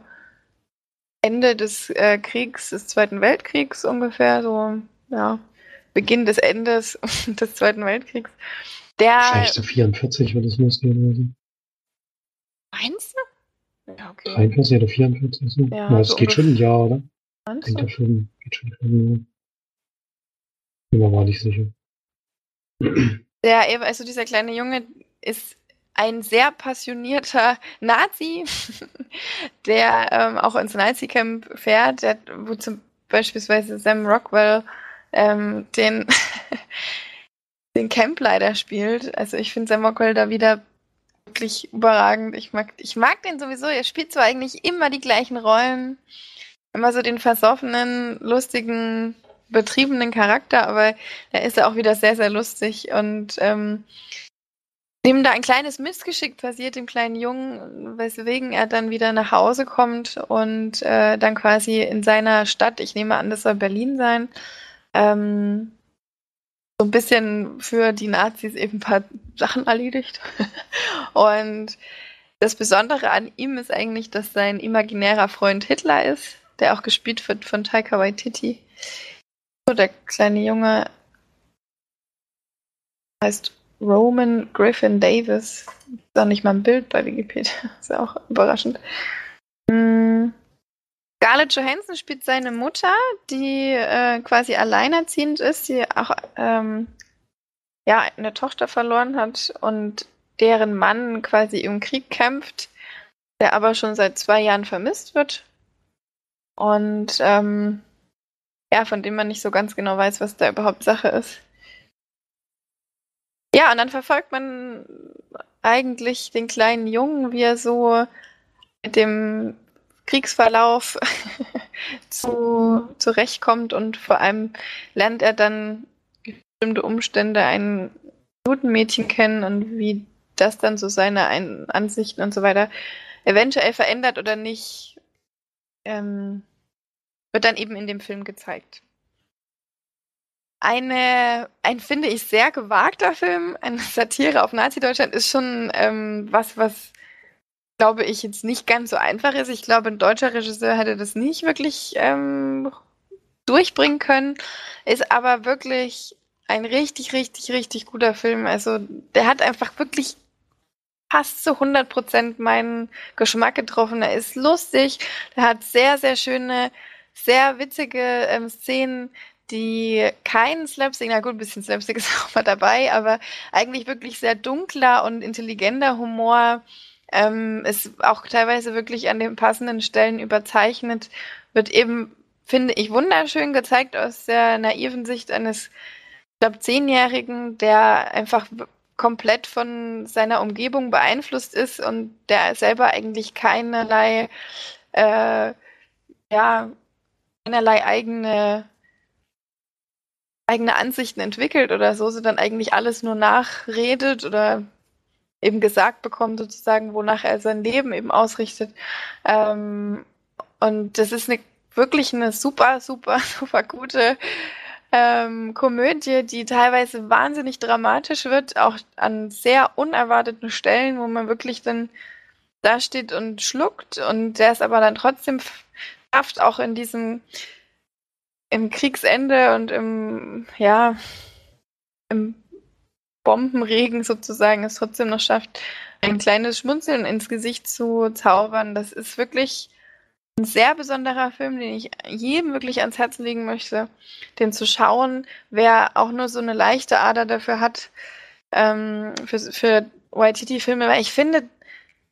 Ende des äh, Kriegs, des Zweiten Weltkriegs ungefähr, so, ja, Beginn des Endes <laughs> des Zweiten Weltkriegs. Der, Wahrscheinlich so 44 wird es losgehen. Oder so. meinst du? Ja, okay. 43 oder 44. So. Ja, Ja, es so geht schon ein Jahr, oder? Meinst denke, du? Film geht schon ein Jahr. Bin mir aber nicht sicher. Eben, also dieser kleine Junge ist ein sehr passionierter Nazi, <laughs> der ähm, auch ins Nazi-Camp fährt, der, wo zum beispielsweise Sam Rockwell ähm, den, <laughs> den Campleiter spielt. Also ich finde Sam Rockwell da wieder wirklich überragend. Ich mag, ich mag den sowieso. Er spielt zwar eigentlich immer die gleichen Rollen, immer so den versoffenen, lustigen, betriebenen Charakter, aber da ist er auch wieder sehr, sehr lustig und ähm, dem da ein kleines Missgeschick passiert, dem kleinen Jungen, weswegen er dann wieder nach Hause kommt und äh, dann quasi in seiner Stadt, ich nehme an, das soll Berlin sein, ähm, so ein bisschen für die Nazis eben ein paar Sachen erledigt. <laughs> und das Besondere an ihm ist eigentlich, dass sein imaginärer Freund Hitler ist, der auch gespielt wird von Taika Waititi. So, der kleine Junge heißt Roman Griffin Davis. Ist auch nicht mal ein Bild bei Wikipedia. <laughs> Ist ja auch überraschend. Mm. Scarlett Johansson spielt seine Mutter, die äh, quasi alleinerziehend ist, die auch ähm, ja, eine Tochter verloren hat und deren Mann quasi im Krieg kämpft, der aber schon seit zwei Jahren vermisst wird. Und ähm, ja, von dem man nicht so ganz genau weiß, was da überhaupt Sache ist. Ja, und dann verfolgt man eigentlich den kleinen Jungen, wie er so mit dem Kriegsverlauf <laughs> zu, zurechtkommt und vor allem lernt er dann bestimmte Umstände ein Judenmädchen kennen und wie das dann so seine ein Ansichten und so weiter eventuell verändert oder nicht, ähm, wird dann eben in dem Film gezeigt. Eine, ein finde ich sehr gewagter Film, eine Satire auf Nazi-Deutschland ist schon ähm, was, was glaube ich jetzt nicht ganz so einfach ist. Ich glaube, ein deutscher Regisseur hätte das nicht wirklich ähm, durchbringen können, ist aber wirklich ein richtig, richtig, richtig guter Film. Also der hat einfach wirklich fast zu 100 Prozent meinen Geschmack getroffen. Er ist lustig, er hat sehr, sehr schöne, sehr witzige ähm, Szenen, die keinen Slapstick, na gut, ein bisschen Slapstick <laughs> ist auch mal dabei, aber eigentlich wirklich sehr dunkler und intelligenter Humor ähm, ist auch teilweise wirklich an den passenden Stellen überzeichnet, wird eben, finde ich, wunderschön gezeigt aus der naiven Sicht eines, ich glaube, Zehnjährigen, der einfach komplett von seiner Umgebung beeinflusst ist und der selber eigentlich keinerlei, äh, ja, keinerlei eigene eigene Ansichten entwickelt oder so, sondern eigentlich alles nur nachredet oder eben gesagt bekommt, sozusagen, wonach er sein Leben eben ausrichtet. Ähm, und das ist eine, wirklich eine super, super, <laughs> super gute ähm, Komödie, die teilweise wahnsinnig dramatisch wird, auch an sehr unerwarteten Stellen, wo man wirklich dann da steht und schluckt und der es aber dann trotzdem schafft, auch in diesem im Kriegsende und im ja im Bombenregen sozusagen es trotzdem noch schafft, ein kleines Schmunzeln ins Gesicht zu zaubern. Das ist wirklich ein sehr besonderer Film, den ich jedem wirklich ans Herz legen möchte, den zu schauen, wer auch nur so eine leichte Ader dafür hat, ähm, für, für YTT-Filme, weil ich finde,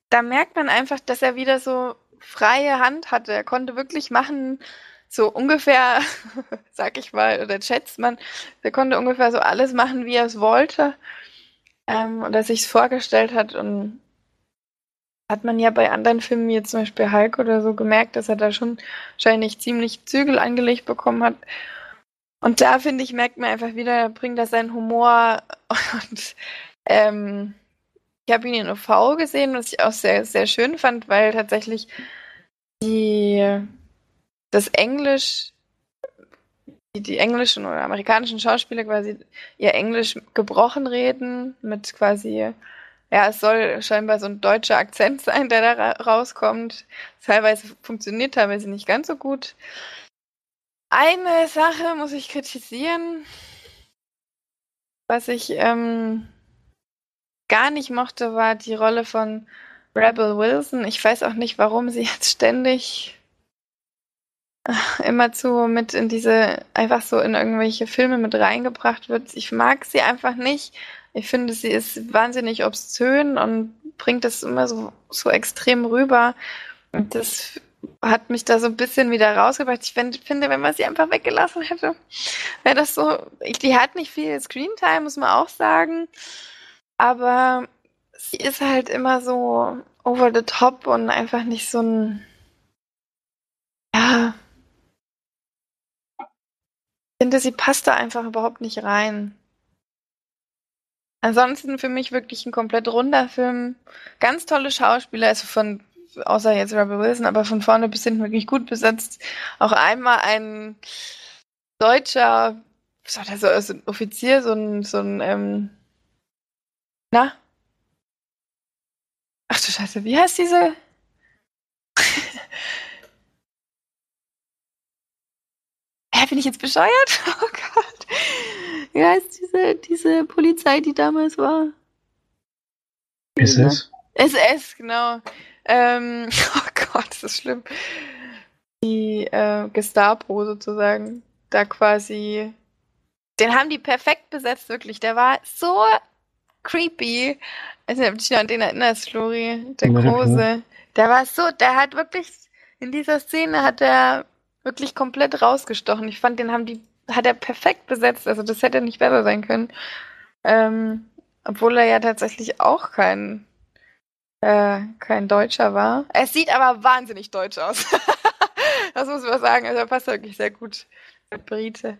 da merkt man einfach, dass er wieder so freie Hand hatte. Er konnte wirklich machen, so ungefähr, <laughs> sag ich mal, oder schätzt man, er konnte ungefähr so alles machen, wie er es wollte ähm, oder sich es vorgestellt hat. Und hat man ja bei anderen Filmen, wie zum Beispiel Hulk oder so, gemerkt, dass er da schon wahrscheinlich ziemlich Zügel angelegt bekommen hat. Und da, finde ich, merkt man einfach wieder, bringt er seinen Humor <laughs> und ähm, ich habe ihn in OV gesehen, was ich auch sehr, sehr schön fand, weil tatsächlich die das Englisch, die, die englischen oder amerikanischen Schauspieler quasi ihr Englisch gebrochen reden, mit quasi, ja, es soll scheinbar so ein deutscher Akzent <laughs> sein, der da rauskommt. Teilweise funktioniert teilweise nicht ganz so gut. Eine Sache muss ich kritisieren, was ich ähm, gar nicht mochte, war die Rolle von Rebel Wilson. Ich weiß auch nicht, warum sie jetzt ständig immer zu mit in diese, einfach so in irgendwelche Filme mit reingebracht wird. Ich mag sie einfach nicht. Ich finde, sie ist wahnsinnig obszön und bringt das immer so, so extrem rüber. Und das hat mich da so ein bisschen wieder rausgebracht. Ich find, finde, wenn man sie einfach weggelassen hätte, wäre das so. Die hat nicht viel Screentime, muss man auch sagen. Aber sie ist halt immer so over the top und einfach nicht so ein. Ja, finde, sie passt da einfach überhaupt nicht rein. Ansonsten für mich wirklich ein komplett runder Film. Ganz tolle Schauspieler, also von, außer jetzt Rebel Wilson, aber von vorne bis hinten wirklich gut besetzt. Auch einmal ein deutscher, was war das so, ein Offizier, so ein, so ein, ähm, na? Ach du Scheiße, wie heißt diese? Hä, bin ich jetzt bescheuert? <laughs> Oh Gott. Wie heißt diese, diese Polizei, die damals war? SS? SS, genau. Ähm, <laughs> oh Gott, das ist schlimm. Die äh, Gestapo sozusagen. Da quasi. Den haben die perfekt besetzt, wirklich. Der war so creepy. Also, dich an den erinnerst, Flori. Der Große. Der war so, der hat wirklich, in dieser Szene hat er wirklich komplett rausgestochen. Ich fand, den haben die, hat er perfekt besetzt. Also das hätte nicht besser sein können. Ähm, obwohl er ja tatsächlich auch kein, äh, kein Deutscher war. Es sieht aber wahnsinnig deutsch aus. <laughs> das muss man sagen. Also er passt wirklich sehr gut. Brite.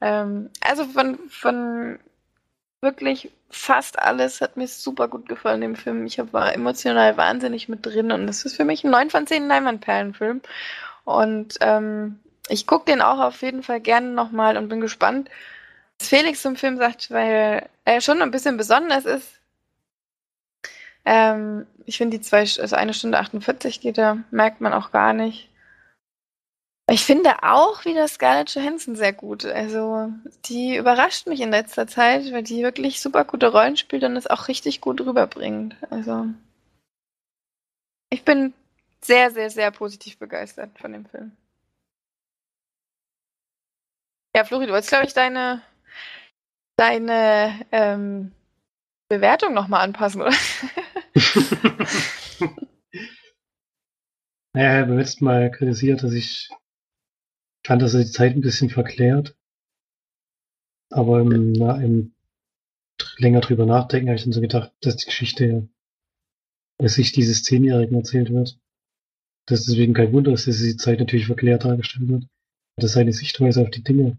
Ähm, also von, von wirklich fast alles hat mir super gut gefallen im Film. Ich war emotional wahnsinnig mit drin und das ist für mich ein 9 von 10 Leinwandperlenfilm. Und ähm, ich gucke den auch auf jeden Fall gerne nochmal und bin gespannt, was Felix zum Film sagt, weil er schon ein bisschen besonders ist. Ähm, ich finde die zwei, also eine Stunde 48 geht da, merkt man auch gar nicht. Ich finde auch wieder Scarlett Johansson sehr gut. Also, die überrascht mich in letzter Zeit, weil die wirklich super gute Rollen spielt und es auch richtig gut rüberbringt. Also, ich bin sehr, sehr, sehr positiv begeistert von dem Film. Ja, Flori, du wolltest, glaube ich, deine, deine ähm, Bewertung nochmal anpassen, oder? <laughs> naja, beim letzten Mal kritisiert, dass ich fand, dass er die Zeit ein bisschen verklärt. Aber im, na, im länger drüber nachdenken habe ich dann so gedacht, dass die Geschichte ja aus Sicht dieses Zehnjährigen erzählt wird. Das ist deswegen kein Wunder, dass die Zeit natürlich verklärt dargestellt wird. Dass seine Sichtweise auf die Dinge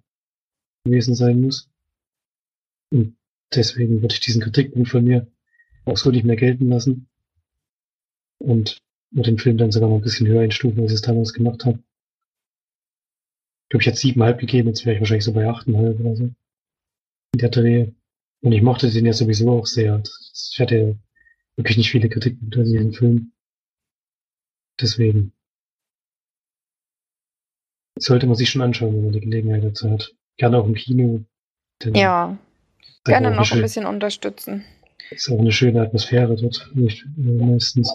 gewesen sein muss. Und deswegen würde ich diesen Kritikpunkt von mir auch so nicht mehr gelten lassen. Und würde den Film dann sogar noch ein bisschen höher einstufen, als ich es damals gemacht habe. Ich glaube, ich hätte siebeneinhalb gegeben, jetzt wäre ich wahrscheinlich so bei achteinhalb oder so. In der Dreh. Und ich mochte den ja sowieso auch sehr. Ich hatte wirklich nicht viele Kritikpunkte an diesem Film. Deswegen. Sollte man sich schon anschauen, wenn man die Gelegenheit dazu hat. Gerne auch im Kino. Ja. Gerne noch ein bisschen unterstützen. Ist auch eine schöne Atmosphäre dort. Nicht, meistens.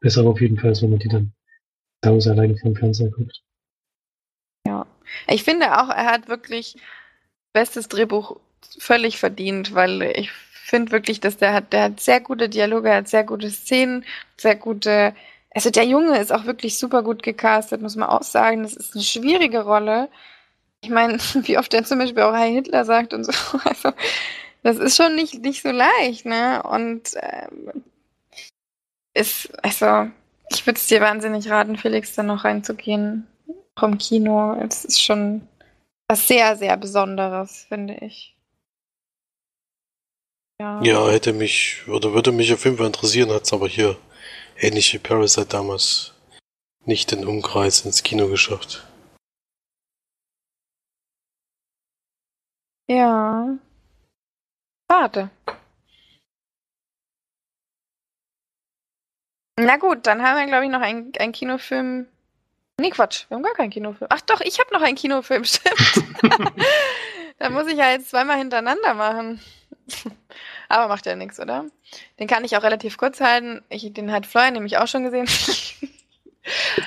Besser auf jeden Fall, wenn man die dann zu Hause alleine vom Fernseher guckt. Ich finde auch, er hat wirklich bestes Drehbuch völlig verdient, weil ich finde wirklich, dass der hat, der hat sehr gute Dialoge, er hat sehr gute Szenen, sehr gute. Also der Junge ist auch wirklich super gut gecastet, muss man auch sagen. Das ist eine schwierige Rolle. Ich meine, <laughs> wie oft er zum Beispiel auch Heil Hitler sagt und so. <laughs> Also, das ist schon nicht, nicht so leicht, ne? Und ähm, ist, also, ich würde es dir wahnsinnig raten, Felix, da noch reinzugehen vom Kino. Es ist schon was sehr, sehr Besonderes, finde ich. Ja. ja, hätte mich, oder würde mich auf jeden Fall interessieren, hat es aber hier ähnlich wie Parasite damals nicht den Umkreis ins Kino geschafft. Ja. Schade. Na gut, dann haben wir, glaube ich, noch einen, einen Kinofilm Nee, Quatsch. Wir haben gar keinen Kinofilm. Ach doch, ich habe noch einen Kinofilm, <laughs> stimmt. <laughs> <laughs> da muss ich ja jetzt zweimal hintereinander machen. <laughs> Aber macht ja nichts, oder? Den kann ich auch relativ kurz halten. Ich, den hat Florian nämlich auch schon gesehen.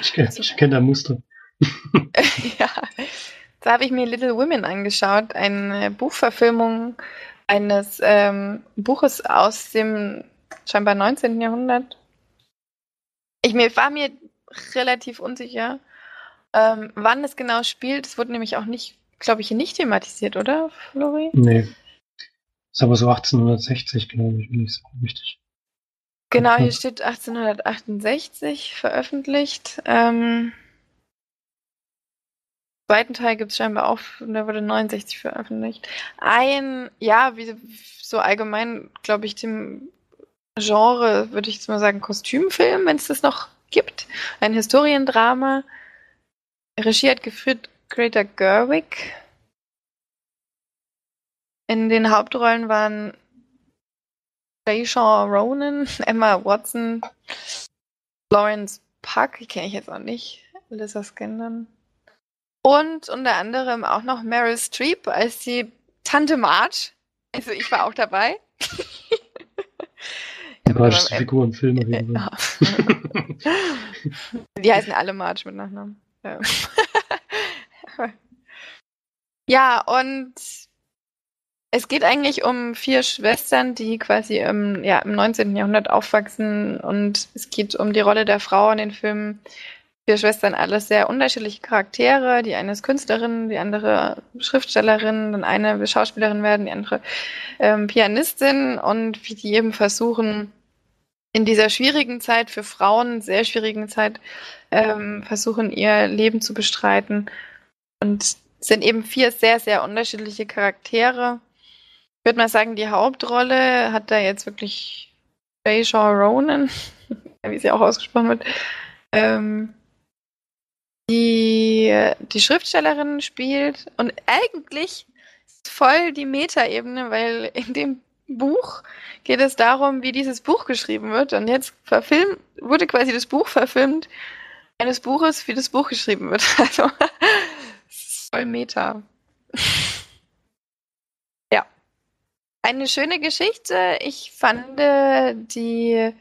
ich kenne kenn das Muster. <laughs> ja. Da habe ich mir Little Women angeschaut, eine Buchverfilmung eines ähm, Buches aus dem scheinbar 19. Jahrhundert. Ich mir, war mir relativ unsicher, ähm, wann es genau spielt. Es wurde nämlich auch nicht, glaube ich, nicht thematisiert, oder, Flori? Nee. Ist aber so 1860, glaube ich, wenn ich es richtig. Genau, hier steht 1868 veröffentlicht. Ähm, zweiten Teil gibt es scheinbar auch, und der wurde 69 veröffentlicht. Ein, ja, wie so allgemein, glaube ich, dem Genre, würde ich jetzt mal sagen, Kostümfilm, wenn es das noch gibt. Ein Historiendrama. Regie hat geführt Greta Gerwig. In den Hauptrollen waren Sean Ronan, Emma Watson, Lawrence Puck, die kenne ich jetzt auch nicht, Alyssa Skandon. Und unter anderem auch noch Meryl Streep als die Tante Marge. Also ich war auch dabei. <laughs> Sympathischste Figur im Film. <laughs> Die heißen alle Marge mit Nachnamen. Ja. <laughs> ja, und es geht eigentlich um vier Schwestern, die quasi im, ja, im 19. Jahrhundert aufwachsen und es geht um die Rolle der Frau in den Filmen. vier Schwestern alles sehr unterschiedliche Charaktere. Die eine ist Künstlerin, die andere Schriftstellerin, dann eine will Schauspielerin werden, die andere ähm, Pianistin und wie die eben versuchen, in dieser schwierigen Zeit für Frauen, sehr schwierigen Zeit, ähm, versuchen ihr Leben zu bestreiten. Und sind eben vier sehr, sehr unterschiedliche Charaktere. Ich würde mal sagen, die Hauptrolle hat da jetzt wirklich Shaw Ronan, <laughs> wie sie auch ausgesprochen wird, ähm, die die Schriftstellerin spielt und eigentlich ist voll die Metaebene, weil in dem Buch geht es darum, wie dieses Buch geschrieben wird und jetzt verfilmt wurde quasi das Buch verfilmt eines Buches, wie das Buch geschrieben wird. <laughs> Also voll Meta. Eine schöne Geschichte. Ich fand die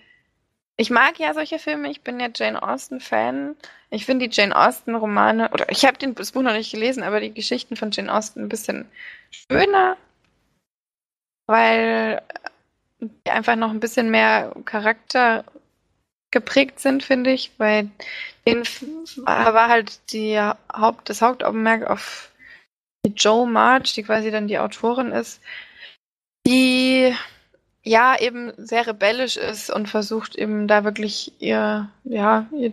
ich mag ja solche Filme. Ich bin ja Jane Austen-Fan. Ich finde die Jane Austen-Romane, oder ich habe das Buch noch nicht gelesen, aber die Geschichten von Jane Austen ein bisschen schöner, weil die einfach noch ein bisschen mehr Charakter geprägt sind, finde ich, weil den war halt die Haupt, das Hauptaugenmerk auf die Joe March, die quasi dann die Autorin ist, die ja eben sehr rebellisch ist und versucht eben da wirklich ihr, ja, ihr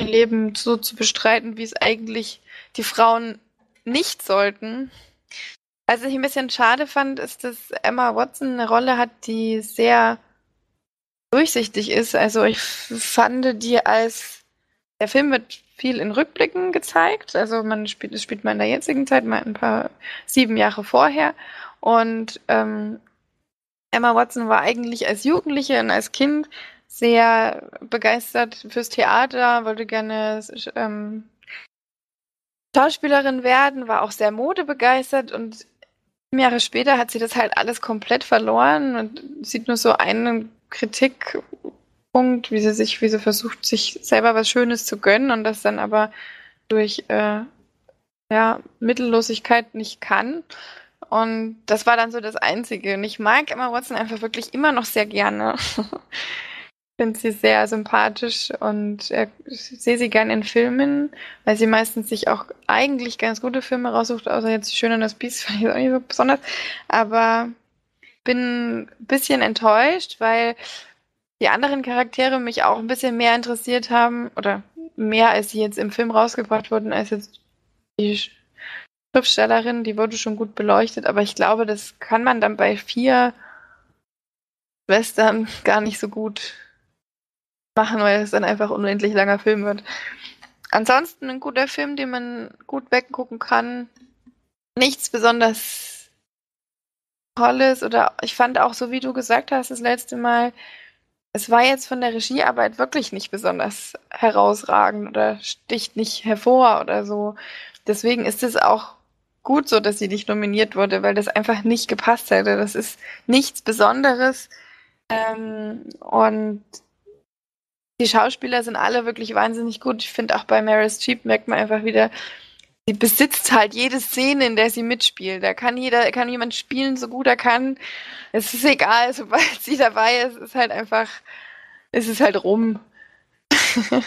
Leben so zu bestreiten, wie es eigentlich die Frauen nicht sollten. Was ich ein bisschen schade fand, ist, dass Emma Watson eine Rolle hat, die sehr durchsichtig ist. Also ich fand die als der Film wird viel in Rückblicken gezeigt. Also man spielt, das spielt man in der jetzigen Zeit, mal ein paar sieben Jahre vorher. Und ähm, Emma Watson war eigentlich als Jugendliche und als Kind sehr begeistert fürs Theater, wollte gerne ähm, Schauspielerin werden, war auch sehr modebegeistert und Jahre später hat sie das halt alles komplett verloren und sieht nur so einen Kritikpunkt, wie sie sich, wie sie versucht, sich selber was Schönes zu gönnen und das dann aber durch äh, ja, Mittellosigkeit nicht kann. Und das war dann so das Einzige. Und ich mag Emma Watson einfach wirklich immer noch sehr gerne. <laughs> ich finde sie sehr sympathisch und äh, sehe sie gerne in Filmen, weil sie meistens sich auch eigentlich ganz gute Filme raussucht, außer jetzt Schön und das Biest, <laughs> fand ich auch nicht so besonders. Aber bin ein bisschen enttäuscht, weil die anderen Charaktere mich auch ein bisschen mehr interessiert haben oder mehr als sie jetzt im Film rausgebracht wurden, als jetzt die Schriftstellerin, die wurde schon gut beleuchtet, aber ich glaube, das kann man dann bei vier Schwestern <laughs> gar nicht so gut machen, weil es dann einfach unendlich langer Film wird. Ansonsten ein guter Film, den man gut weggucken kann. Nichts besonders Tolles oder ich fand auch so, wie du gesagt hast, das letzte Mal, es war jetzt von der Regiearbeit wirklich nicht besonders herausragend oder sticht nicht hervor oder so. Deswegen ist es auch gut so, dass sie nicht nominiert wurde, weil das einfach nicht gepasst hätte. Das ist nichts Besonderes. Ähm, und die Schauspieler sind alle wirklich wahnsinnig gut. Ich finde auch bei Maris Cheap merkt man einfach wieder, sie besitzt halt jede Szene, in der sie mitspielt. Da kann jeder, kann jemand spielen, so gut er kann. Es ist egal, sobald sie dabei ist, ist halt einfach, ist es halt rum. <laughs>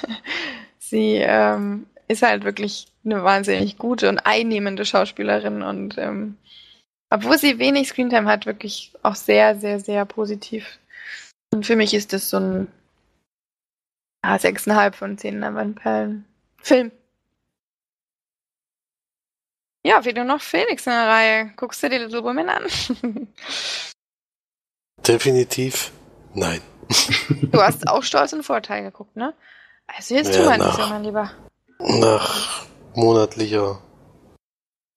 sie ähm, ist halt wirklich eine wahnsinnig gute und einnehmende Schauspielerin und ähm, obwohl sie wenig Screentime hat, wirklich auch sehr, sehr, sehr positiv. Und für mich ist das so ein ah, 6,5 von 10 Leinwandperlen. Film. Ja, wie du noch Felix in der Reihe. Guckst du dir Little Women an? <laughs> Definitiv nein. <laughs> du hast auch Stolz und Vorteil geguckt, ne? Also jetzt ja, tu mal nicht so, mein Lieber. Nach monatlicher.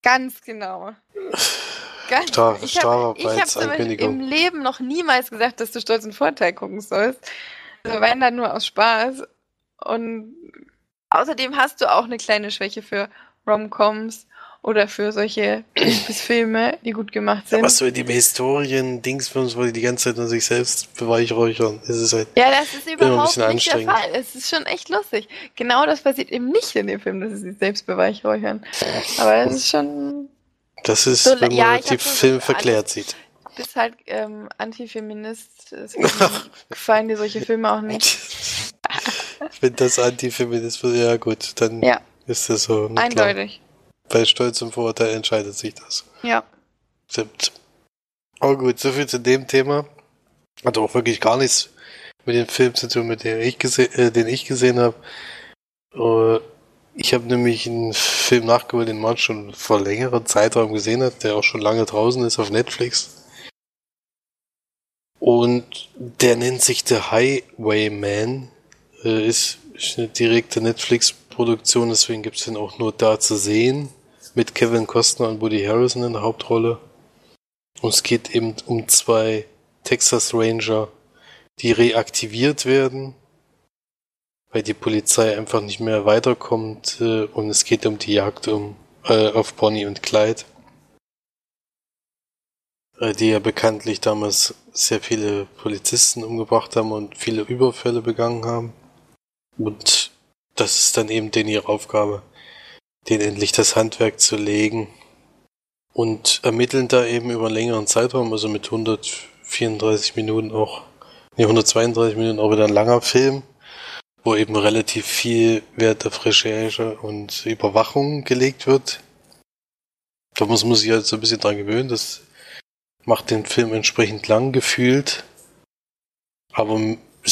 Ganz genau. Ganz, Star ich habe hab im Leben noch niemals gesagt, dass du Stolz und Vorteil gucken sollst. Also wenn dann nur aus Spaß. Und außerdem hast du auch eine kleine Schwäche für Romcoms oder für solche <clears throat> Filme, die gut gemacht sind. Aber so in dem Historien-Dingsfilms, wo die die ganze Zeit an sich selbst beweihräuchern, ist es halt. Ja, das ist überhaupt nicht der Fall. Es ist schon echt lustig. Genau das passiert eben nicht in dem Film, dass sie sich selbst beweihräuchern. Aber es ist schon. Das ist, so, wenn man ja, die Film verklärt sieht. Du bist halt ähm, Antifeminist, <laughs> gefallen dir solche Filme auch nicht. <laughs> wenn das Antifeminismus, ja gut, dann Ja. ist das so. na klar. Bei Stolz und Vorurteil entscheidet sich das. Ja. Stimmt. Aber gut, soviel zu dem Thema. Hat auch wirklich gar nichts mit dem Film zu tun, mit dem ich gese äh, den ich gesehen habe. Äh, ich habe nämlich einen Film nachgeholt, den man schon vor längerem Zeitraum gesehen hat, der auch schon lange draußen ist auf Netflix. Und der nennt sich The Highwayman. Äh, ist, ist eine direkte Netflix-Produktion, deswegen gibt's den auch nur da zu sehen. Mit Kevin Costner und Woody Harrison in der Hauptrolle. Und es geht eben um zwei Texas Ranger, die reaktiviert werden, weil die Polizei einfach nicht mehr weiterkommt. Äh, und es geht um die Jagd um, äh, auf Bonnie und Clyde. Äh, die ja bekanntlich damals sehr viele Polizisten umgebracht haben und viele Überfälle begangen haben. Und das ist dann eben denen ihre Aufgabe, denen endlich das Handwerk zu legen. Und ermitteln da eben über einen längeren Zeitraum, also mit 134 Minuten auch, nee, 132 Minuten auch wieder ein langer Film, wo eben relativ viel Wert auf Recherche und Überwachung gelegt wird. Da muss man sich halt so ein bisschen dran gewöhnen, das macht den Film entsprechend lang gefühlt. Aber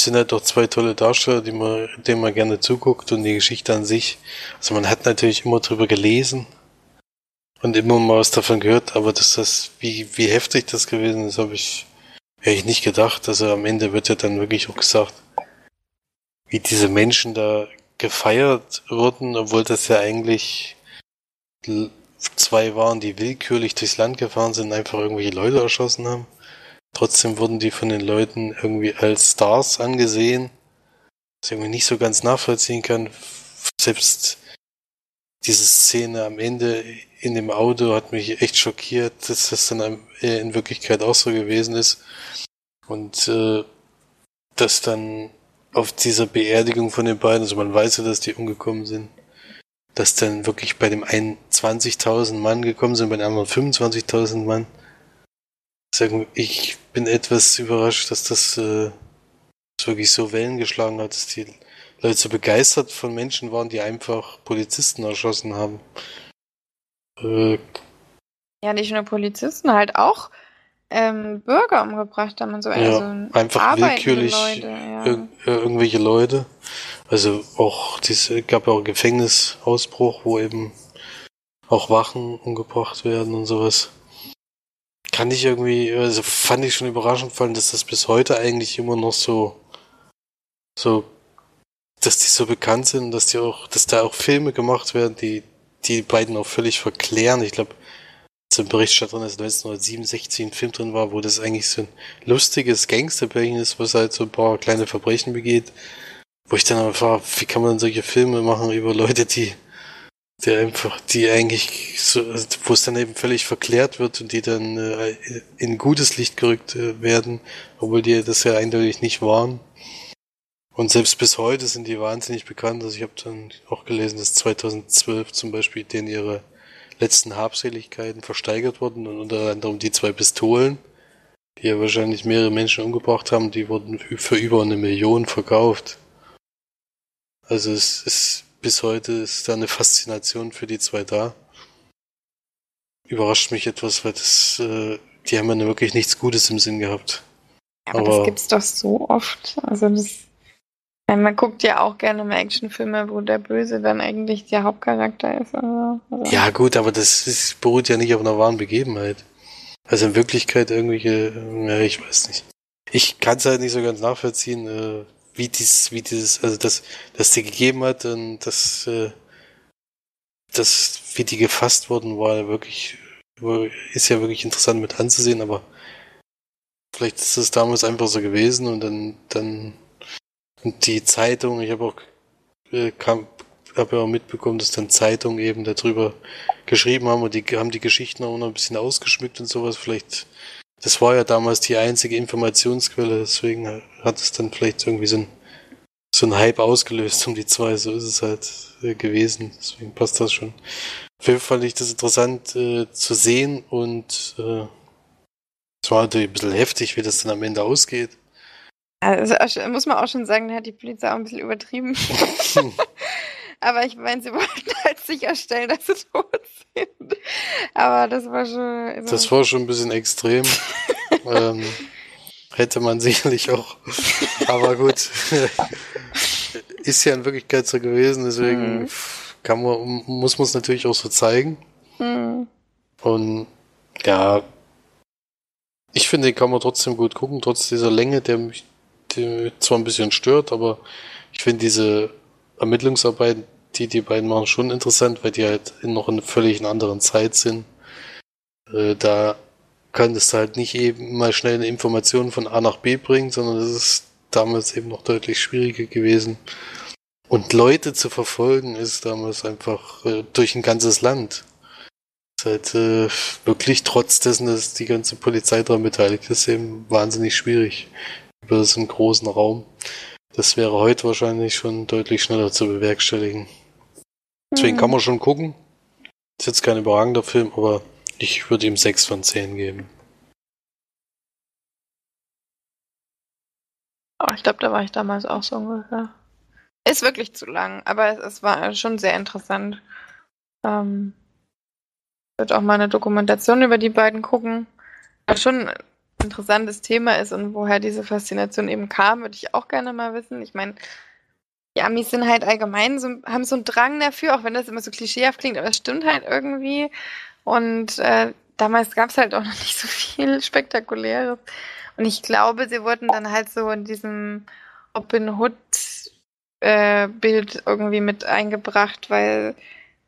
sind halt doch zwei tolle Darsteller, die man, denen man gerne zuguckt und die Geschichte an sich. Also man hat natürlich immer drüber gelesen und immer mal was davon gehört, aber dass das, wie, wie heftig das gewesen ist, habe ich, hätte ich nicht gedacht. Also am Ende wird ja dann wirklich auch gesagt, wie diese Menschen da gefeiert wurden, obwohl das ja eigentlich zwei waren, die willkürlich durchs Land gefahren sind, einfach irgendwelche Leute erschossen haben. Trotzdem wurden die von den Leuten irgendwie als Stars angesehen, was ich irgendwie nicht so ganz nachvollziehen kann. Selbst diese Szene am Ende in dem Auto hat mich echt schockiert, dass das dann äh, in Wirklichkeit auch so gewesen ist. Und äh, dass dann auf dieser Beerdigung von den beiden, also man weiß ja, dass die umgekommen sind, dass dann wirklich bei dem einen 20.000 Mann gekommen sind, bei dem anderen 25.000 Mann. Sagen, ich bin etwas überrascht, dass das äh, wirklich so Wellen geschlagen hat, dass die Leute so begeistert von Menschen waren, die einfach Polizisten erschossen haben. Äh, Ja, nicht nur Polizisten, halt auch ähm, Bürger umgebracht haben und so. Ja, also einfach willkürlich Leute, ja. ir irgendwelche Leute. Also auch diese gab ja auch einen Gefängnisausbruch, wo eben auch Wachen umgebracht werden und sowas. Kann ich irgendwie, also fand ich schon überraschend fallen, dass das bis heute eigentlich immer noch so, so, dass die so bekannt sind, dass die auch, dass da auch Filme gemacht werden, die die beiden auch völlig verklären. Ich glaube, zum Bericht stand drin, dass 1967 ein Film drin war, wo das eigentlich so ein lustiges Gangsterbärchen ist, was halt so ein paar kleine Verbrechen begeht. Wo ich dann frage, wie kann man solche Filme machen über Leute, die, die einfach, die eigentlich so, wo es dann eben völlig verklärt wird und die dann äh, in gutes Licht gerückt äh, werden, obwohl die das ja eindeutig nicht waren. Und selbst bis heute sind die wahnsinnig bekannt. Also ich habe dann auch gelesen, dass 2012 zum Beispiel denen ihre letzten Habseligkeiten versteigert wurden und unter anderem die zwei Pistolen, die ja wahrscheinlich mehrere Menschen umgebracht haben, die wurden für über eine Million verkauft. Also es ist bis heute ist da eine Faszination für die zwei da. Überrascht mich etwas, weil das, äh, die haben ja wirklich nichts Gutes im Sinn gehabt. Aber, Aber- das gibt's doch so oft. Also das, man guckt ja auch gerne mal Actionfilme, wo der Böse dann eigentlich der Hauptcharakter ist. Also, also. Ja gut, aber das ist, beruht ja nicht auf einer wahren Begebenheit. Also in Wirklichkeit irgendwelche, ja, ich weiß nicht. Ich kann es halt nicht so ganz nachvollziehen, äh, wie dies, wie dieses, also das, das die gegeben hat und das, äh, das, wie die gefasst wurden, war wirklich, ist ja wirklich interessant mit anzusehen, aber vielleicht ist es damals einfach so gewesen und dann, dann, und die Zeitung, ich habe auch, äh, kam, habe ja auch mitbekommen, dass dann Zeitungen eben darüber geschrieben haben und die haben die Geschichten auch noch ein bisschen ausgeschmückt und sowas. Vielleicht, das war ja damals die einzige Informationsquelle, deswegen hat es dann vielleicht irgendwie so ein, so ein Hype ausgelöst um die zwei. So ist es halt äh, gewesen. Deswegen passt das schon. Auf jeden Fall fand ich das interessant äh, zu sehen und äh, es war natürlich ein bisschen heftig, wie das dann am Ende ausgeht. Also muss man auch schon sagen, da hat die Polizei auch ein bisschen übertrieben. <laughs> Aber ich meine, sie wollten halt sicherstellen, dass sie tot sind. Aber das war schon. Also das war schon ein bisschen extrem. <laughs> ähm, hätte man sicherlich auch. Aber gut. <laughs> Ist ja in Wirklichkeit so gewesen, deswegen mhm. kann man, muss man es natürlich auch so zeigen. Mhm. Und ja, ich finde, den kann man trotzdem gut gucken, trotz dieser Länge, der mich die zwar ein bisschen stört, aber ich finde diese Ermittlungsarbeit, die die beiden machen, schon interessant, weil die halt in noch in einer völlig anderen Zeit sind. Äh, da du halt nicht eben mal schnell eine Information von A nach B bringen, sondern das ist damals eben noch deutlich schwieriger gewesen. Und Leute zu verfolgen ist damals einfach äh, durch ein ganzes Land. Ist halt äh, wirklich trotz dessen, dass die ganze Polizei daran beteiligt ist, eben wahnsinnig schwierig über so einen großen Raum. Das wäre heute wahrscheinlich schon deutlich schneller zu bewerkstelligen. Deswegen mhm. kann man schon gucken. Ist jetzt kein überragender Film, aber ich würde ihm 6 von 10 geben. Oh, ich glaube, da war ich damals auch so ungefähr. Ist wirklich zu lang, aber es, es war schon sehr interessant. Ähm, wird auch mal eine Dokumentation über die beiden gucken. War schon interessantes Thema ist und woher diese Faszination eben kam, würde ich auch gerne mal wissen. Ich meine, die Amis sind halt allgemein so, haben so einen Drang dafür, auch wenn das immer so klischeehaft klingt, aber es stimmt halt irgendwie. Und äh, damals gab es halt auch <laughs> noch nicht so viel Spektakuläres. Und ich glaube, sie wurden dann halt so in diesem Robin Hood äh, irgendwie mit eingebracht, weil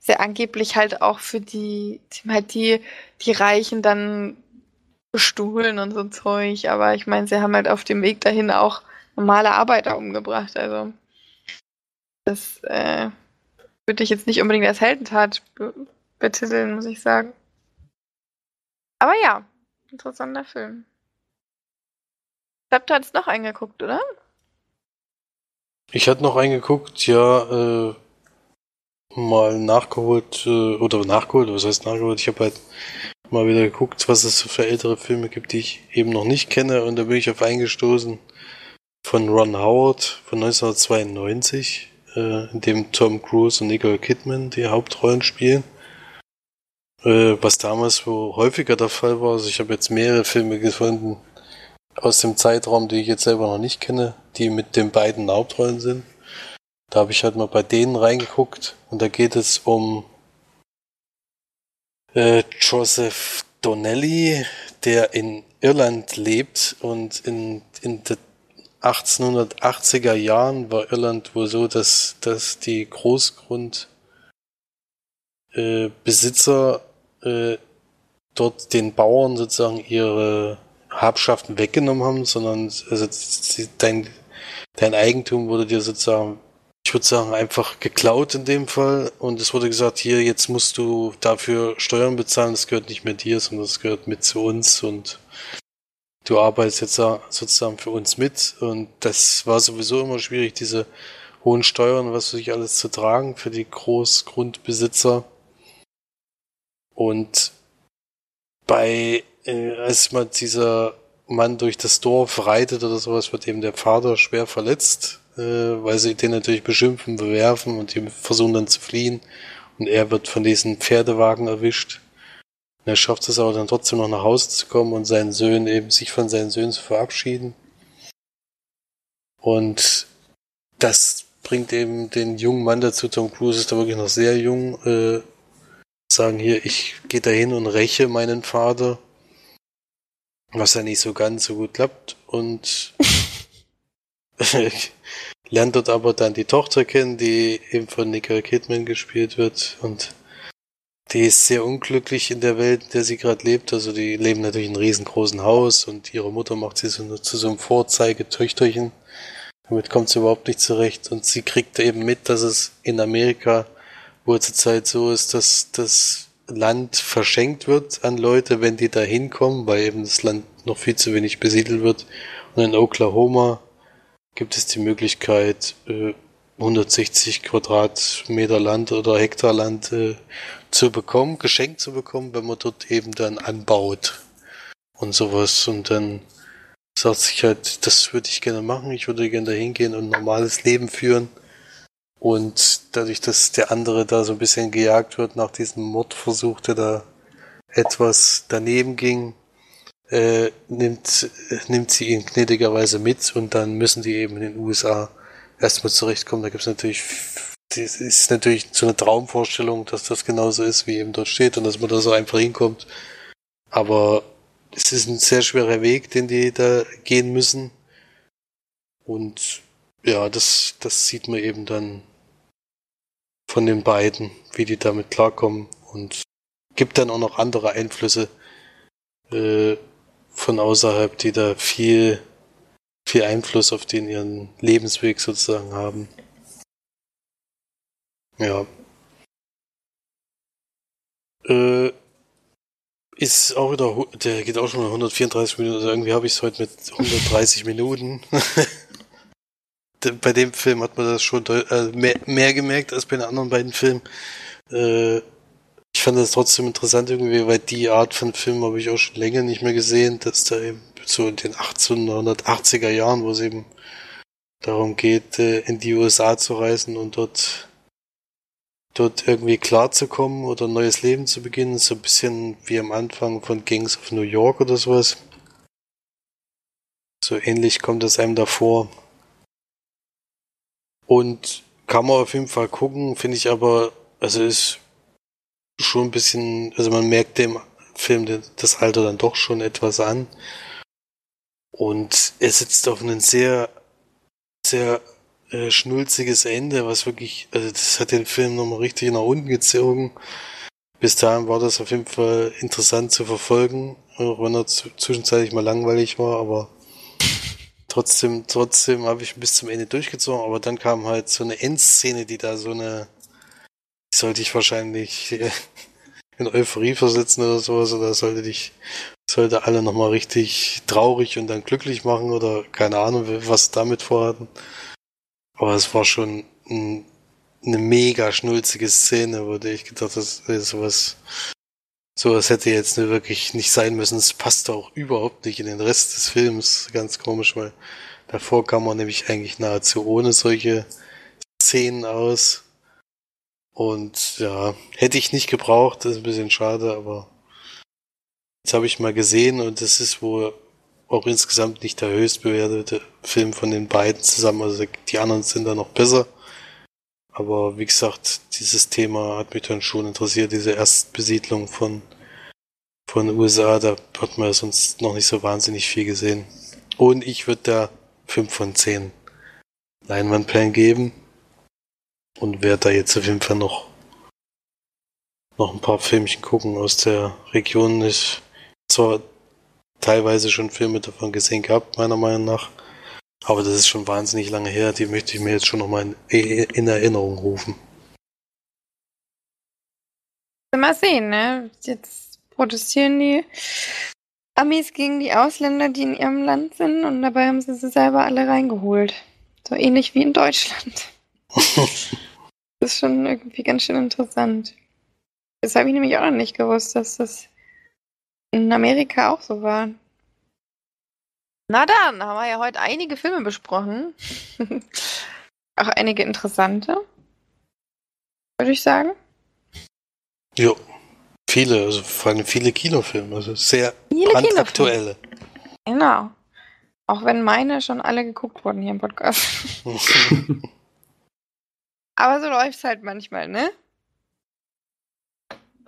sie angeblich halt auch für die, halt die, die Reichen dann bestuhlen und so Zeug. Aber ich meine, sie haben halt auf dem Weg dahin auch normale Arbeiter umgebracht. Also das äh, würde ich jetzt nicht unbedingt als Heldentat betiteln, muss ich sagen. Aber ja, interessanter Film. Ich glaube, du hattest noch eingeguckt, oder? Ich hatte noch eingeguckt, ja, äh, mal nachgeholt, äh, oder nachgeholt, was heißt nachgeholt? Ich habe halt mal wieder geguckt, was es für ältere Filme gibt, die ich eben noch nicht kenne. Und da bin ich auf eingestoßen von Ron Howard von 1992, äh, in dem Tom Cruise und Nicole Kidman die Hauptrollen spielen. Äh, was damals wo häufiger der Fall war. Also ich habe jetzt mehrere Filme gefunden aus dem Zeitraum, die ich jetzt selber noch nicht kenne, die mit den beiden Hauptrollen sind. Da habe ich halt mal bei denen reingeguckt und da geht es um äh, Joseph Donnelly, der in Irland lebt und in, in den 1880er Jahren war Irland wohl so, dass, dass die Großgrundbesitzer äh, äh, dort den Bauern sozusagen ihre Habschaften weggenommen haben, sondern also dein, dein Eigentum wurde dir sozusagen ich würde sagen, einfach geklaut in dem Fall. Und es wurde gesagt, hier, jetzt musst du dafür Steuern bezahlen, das gehört nicht mehr dir, sondern das gehört mit zu uns und du arbeitest jetzt sozusagen für uns mit. Und das war sowieso immer schwierig, diese hohen Steuern, was weiß ich alles zu tragen für die Großgrundbesitzer. Und bei, äh, als mal dieser Mann durch das Dorf reitet oder sowas, wird eben der Vater schwer verletzt äh, weil sie den natürlich beschimpfen, bewerfen und die versuchen dann zu fliehen. Und er wird von diesen Pferdewagen erwischt. Und er schafft es aber dann trotzdem noch nach Hause zu kommen und seinen Söhnen eben sich von seinen Söhnen zu verabschieden. Und das bringt eben den jungen Mann dazu, Tom Cruise ist da wirklich noch sehr jung, äh, sagen hier, ich gehe dahin und räche meinen Vater, was ja nicht so ganz so gut klappt und <laughs> <laughs> lernt dort aber dann die Tochter kennen, die eben von Nicole Kidman gespielt wird und die ist sehr unglücklich in der Welt, in der sie gerade lebt. Also die leben natürlich in einem riesengroßen Haus und ihre Mutter macht sie so zu so einem Vorzeigetöchterchen. Damit kommt sie überhaupt nicht zurecht und sie kriegt eben mit, dass es in Amerika wohl zurzeit so ist, dass das Land verschenkt wird an Leute, wenn die da hinkommen, weil eben das Land noch viel zu wenig besiedelt wird. Und in Oklahoma gibt es die Möglichkeit, 160 äh, Quadratmeter Land oder Hektar Land äh, zu bekommen, geschenkt zu bekommen, wenn man dort eben dann anbaut und sowas. Und dann sagt sich halt, das würde ich gerne machen, ich würde gerne dahin gehen und ein normales Leben führen. Und dadurch, dass der andere da so ein bisschen gejagt wird nach diesem Mordversuch, der da etwas daneben ging, äh, nimmt, nimmt sie ihn gnädigerweise mit und dann müssen die eben in den USA erstmal zurechtkommen. Da gibt es natürlich, das ist natürlich so eine Traumvorstellung, dass das genauso ist, wie eben dort steht und dass man da so einfach hinkommt. Aber es ist ein sehr schwerer Weg, den die da gehen müssen. Und ja, das, das sieht man eben dann von den beiden, wie die damit klarkommen und gibt dann auch noch andere Einflüsse äh, von außerhalb, die da viel, viel Einfluss auf den ihren Lebensweg sozusagen haben. Ja. Äh, ist auch wieder, der geht auch schon 134 Minuten, also irgendwie habe ich es heute mit 130 Minuten. <laughs> bei dem Film hat man das schon äh, mehr, mehr, gemerkt als bei den anderen beiden Filmen. Äh, ich fand das trotzdem interessant irgendwie, weil die Art von Film habe ich auch schon länger nicht mehr gesehen, dass da eben so in den 1880er Jahren, wo es eben darum geht, äh, in die USA zu reisen und dort dort irgendwie klarzukommen oder ein neues Leben zu beginnen, so ein bisschen wie am Anfang von Gangs of New York oder sowas. So ähnlich kommt es einem davor. Und kann man auf jeden Fall gucken, finde ich aber, also ist schon ein bisschen, also man merkt dem Film das Alter dann doch schon etwas an. Und er sitzt auf einen sehr, sehr äh, schnulziges Ende, was wirklich, also das hat den Film nochmal richtig nach unten gezogen. Bis dahin war das auf jeden Fall interessant zu verfolgen, auch wenn er zwischenzeitlich mal langweilig war, aber trotzdem, trotzdem habe ich bis zum Ende durchgezogen, aber dann kam halt so eine Endszene, die da so eine, die sollte ich wahrscheinlich äh, in Euphorie versetzen oder sowas, oder sollte dich, sollte alle nochmal richtig traurig und dann glücklich machen oder keine Ahnung, was damit vorhatten. Aber es war schon ein, eine mega schnulzige Szene, wo ich gedacht habe, sowas, sowas hätte jetzt wirklich nicht sein müssen. Es passt auch überhaupt nicht in den Rest des Films. Ganz komisch, weil davor kam man nämlich eigentlich nahezu ohne solche Szenen aus. Und ja, hätte ich nicht gebraucht, das ist ein bisschen schade, aber jetzt habe ich mal gesehen und das ist wohl auch insgesamt nicht der höchst bewertete Film von den beiden zusammen. Also die anderen sind da noch besser. Aber wie gesagt, dieses Thema hat mich dann schon interessiert, diese Erstbesiedlung von, von USA. Da hat man sonst noch nicht so wahnsinnig viel gesehen. Und ich würde da 5 von 10 Leinwandperlen geben. Und werde da jetzt auf jeden Fall noch, noch ein paar Filmchen gucken aus der Region. Ich zwar teilweise schon Filme davon gesehen gehabt, meiner Meinung nach. Aber das ist schon wahnsinnig lange her. Die möchte ich mir jetzt schon nochmal in, in Erinnerung rufen. Mal sehen, ne? Jetzt protestieren die Amis gegen die Ausländer, die in ihrem Land sind, und dabei haben sie sie selber alle reingeholt. So ähnlich wie in Deutschland. <laughs> das ist schon irgendwie ganz schön interessant. Das habe ich nämlich auch noch nicht gewusst, dass das in Amerika auch so war. Na dann, haben wir ja heute einige Filme besprochen. <laughs> auch einige interessante. Würde ich sagen. Jo. Viele, also vor allem viele Kinofilme, also sehr viele brandaktuelle. Genau. Auch wenn meine schon alle geguckt wurden hier im Podcast. <laughs> Aber so läuft es halt manchmal, ne?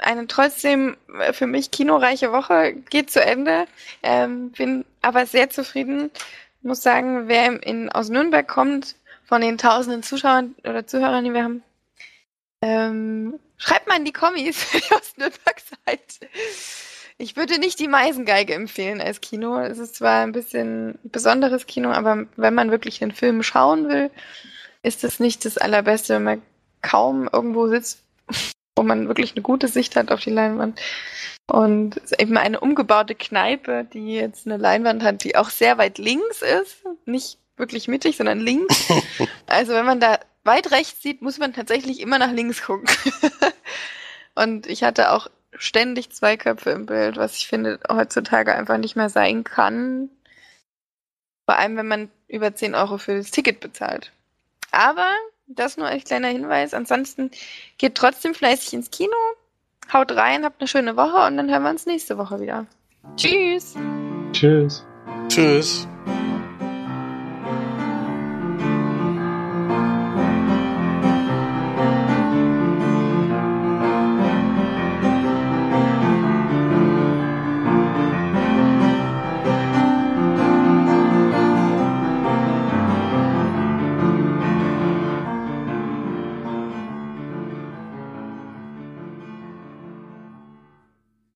Eine trotzdem äh, für mich kinoreiche Woche geht zu Ende. Ähm, bin aber sehr zufrieden. Muss sagen, wer in, aus Nürnberg kommt, von den tausenden Zuschauern oder Zuhörern, die wir haben, ähm, schreibt mal in die Kommis, <laughs> die aus Nürnberg seid. Ich würde nicht die Meisengeige empfehlen als Kino. Es ist zwar ein bisschen besonderes Kino, aber wenn man wirklich den Film schauen will, ist es nicht das Allerbeste, wenn man kaum irgendwo sitzt, wo man wirklich eine gute Sicht hat auf die Leinwand. Und es ist eben eine umgebaute Kneipe, die jetzt eine Leinwand hat, die auch sehr weit links ist. Nicht wirklich mittig, sondern links. <laughs> also wenn man da weit rechts sieht, muss man tatsächlich immer nach links gucken. <laughs> Und ich hatte auch ständig zwei Köpfe im Bild, was ich finde heutzutage einfach nicht mehr sein kann. Vor allem, wenn man über 10 Euro für das Ticket bezahlt. Aber das nur als kleiner Hinweis. Ansonsten geht trotzdem fleißig ins Kino. Haut rein, habt eine schöne Woche und dann hören wir uns nächste Woche wieder. Tschüss. Tschüss. Tschüss.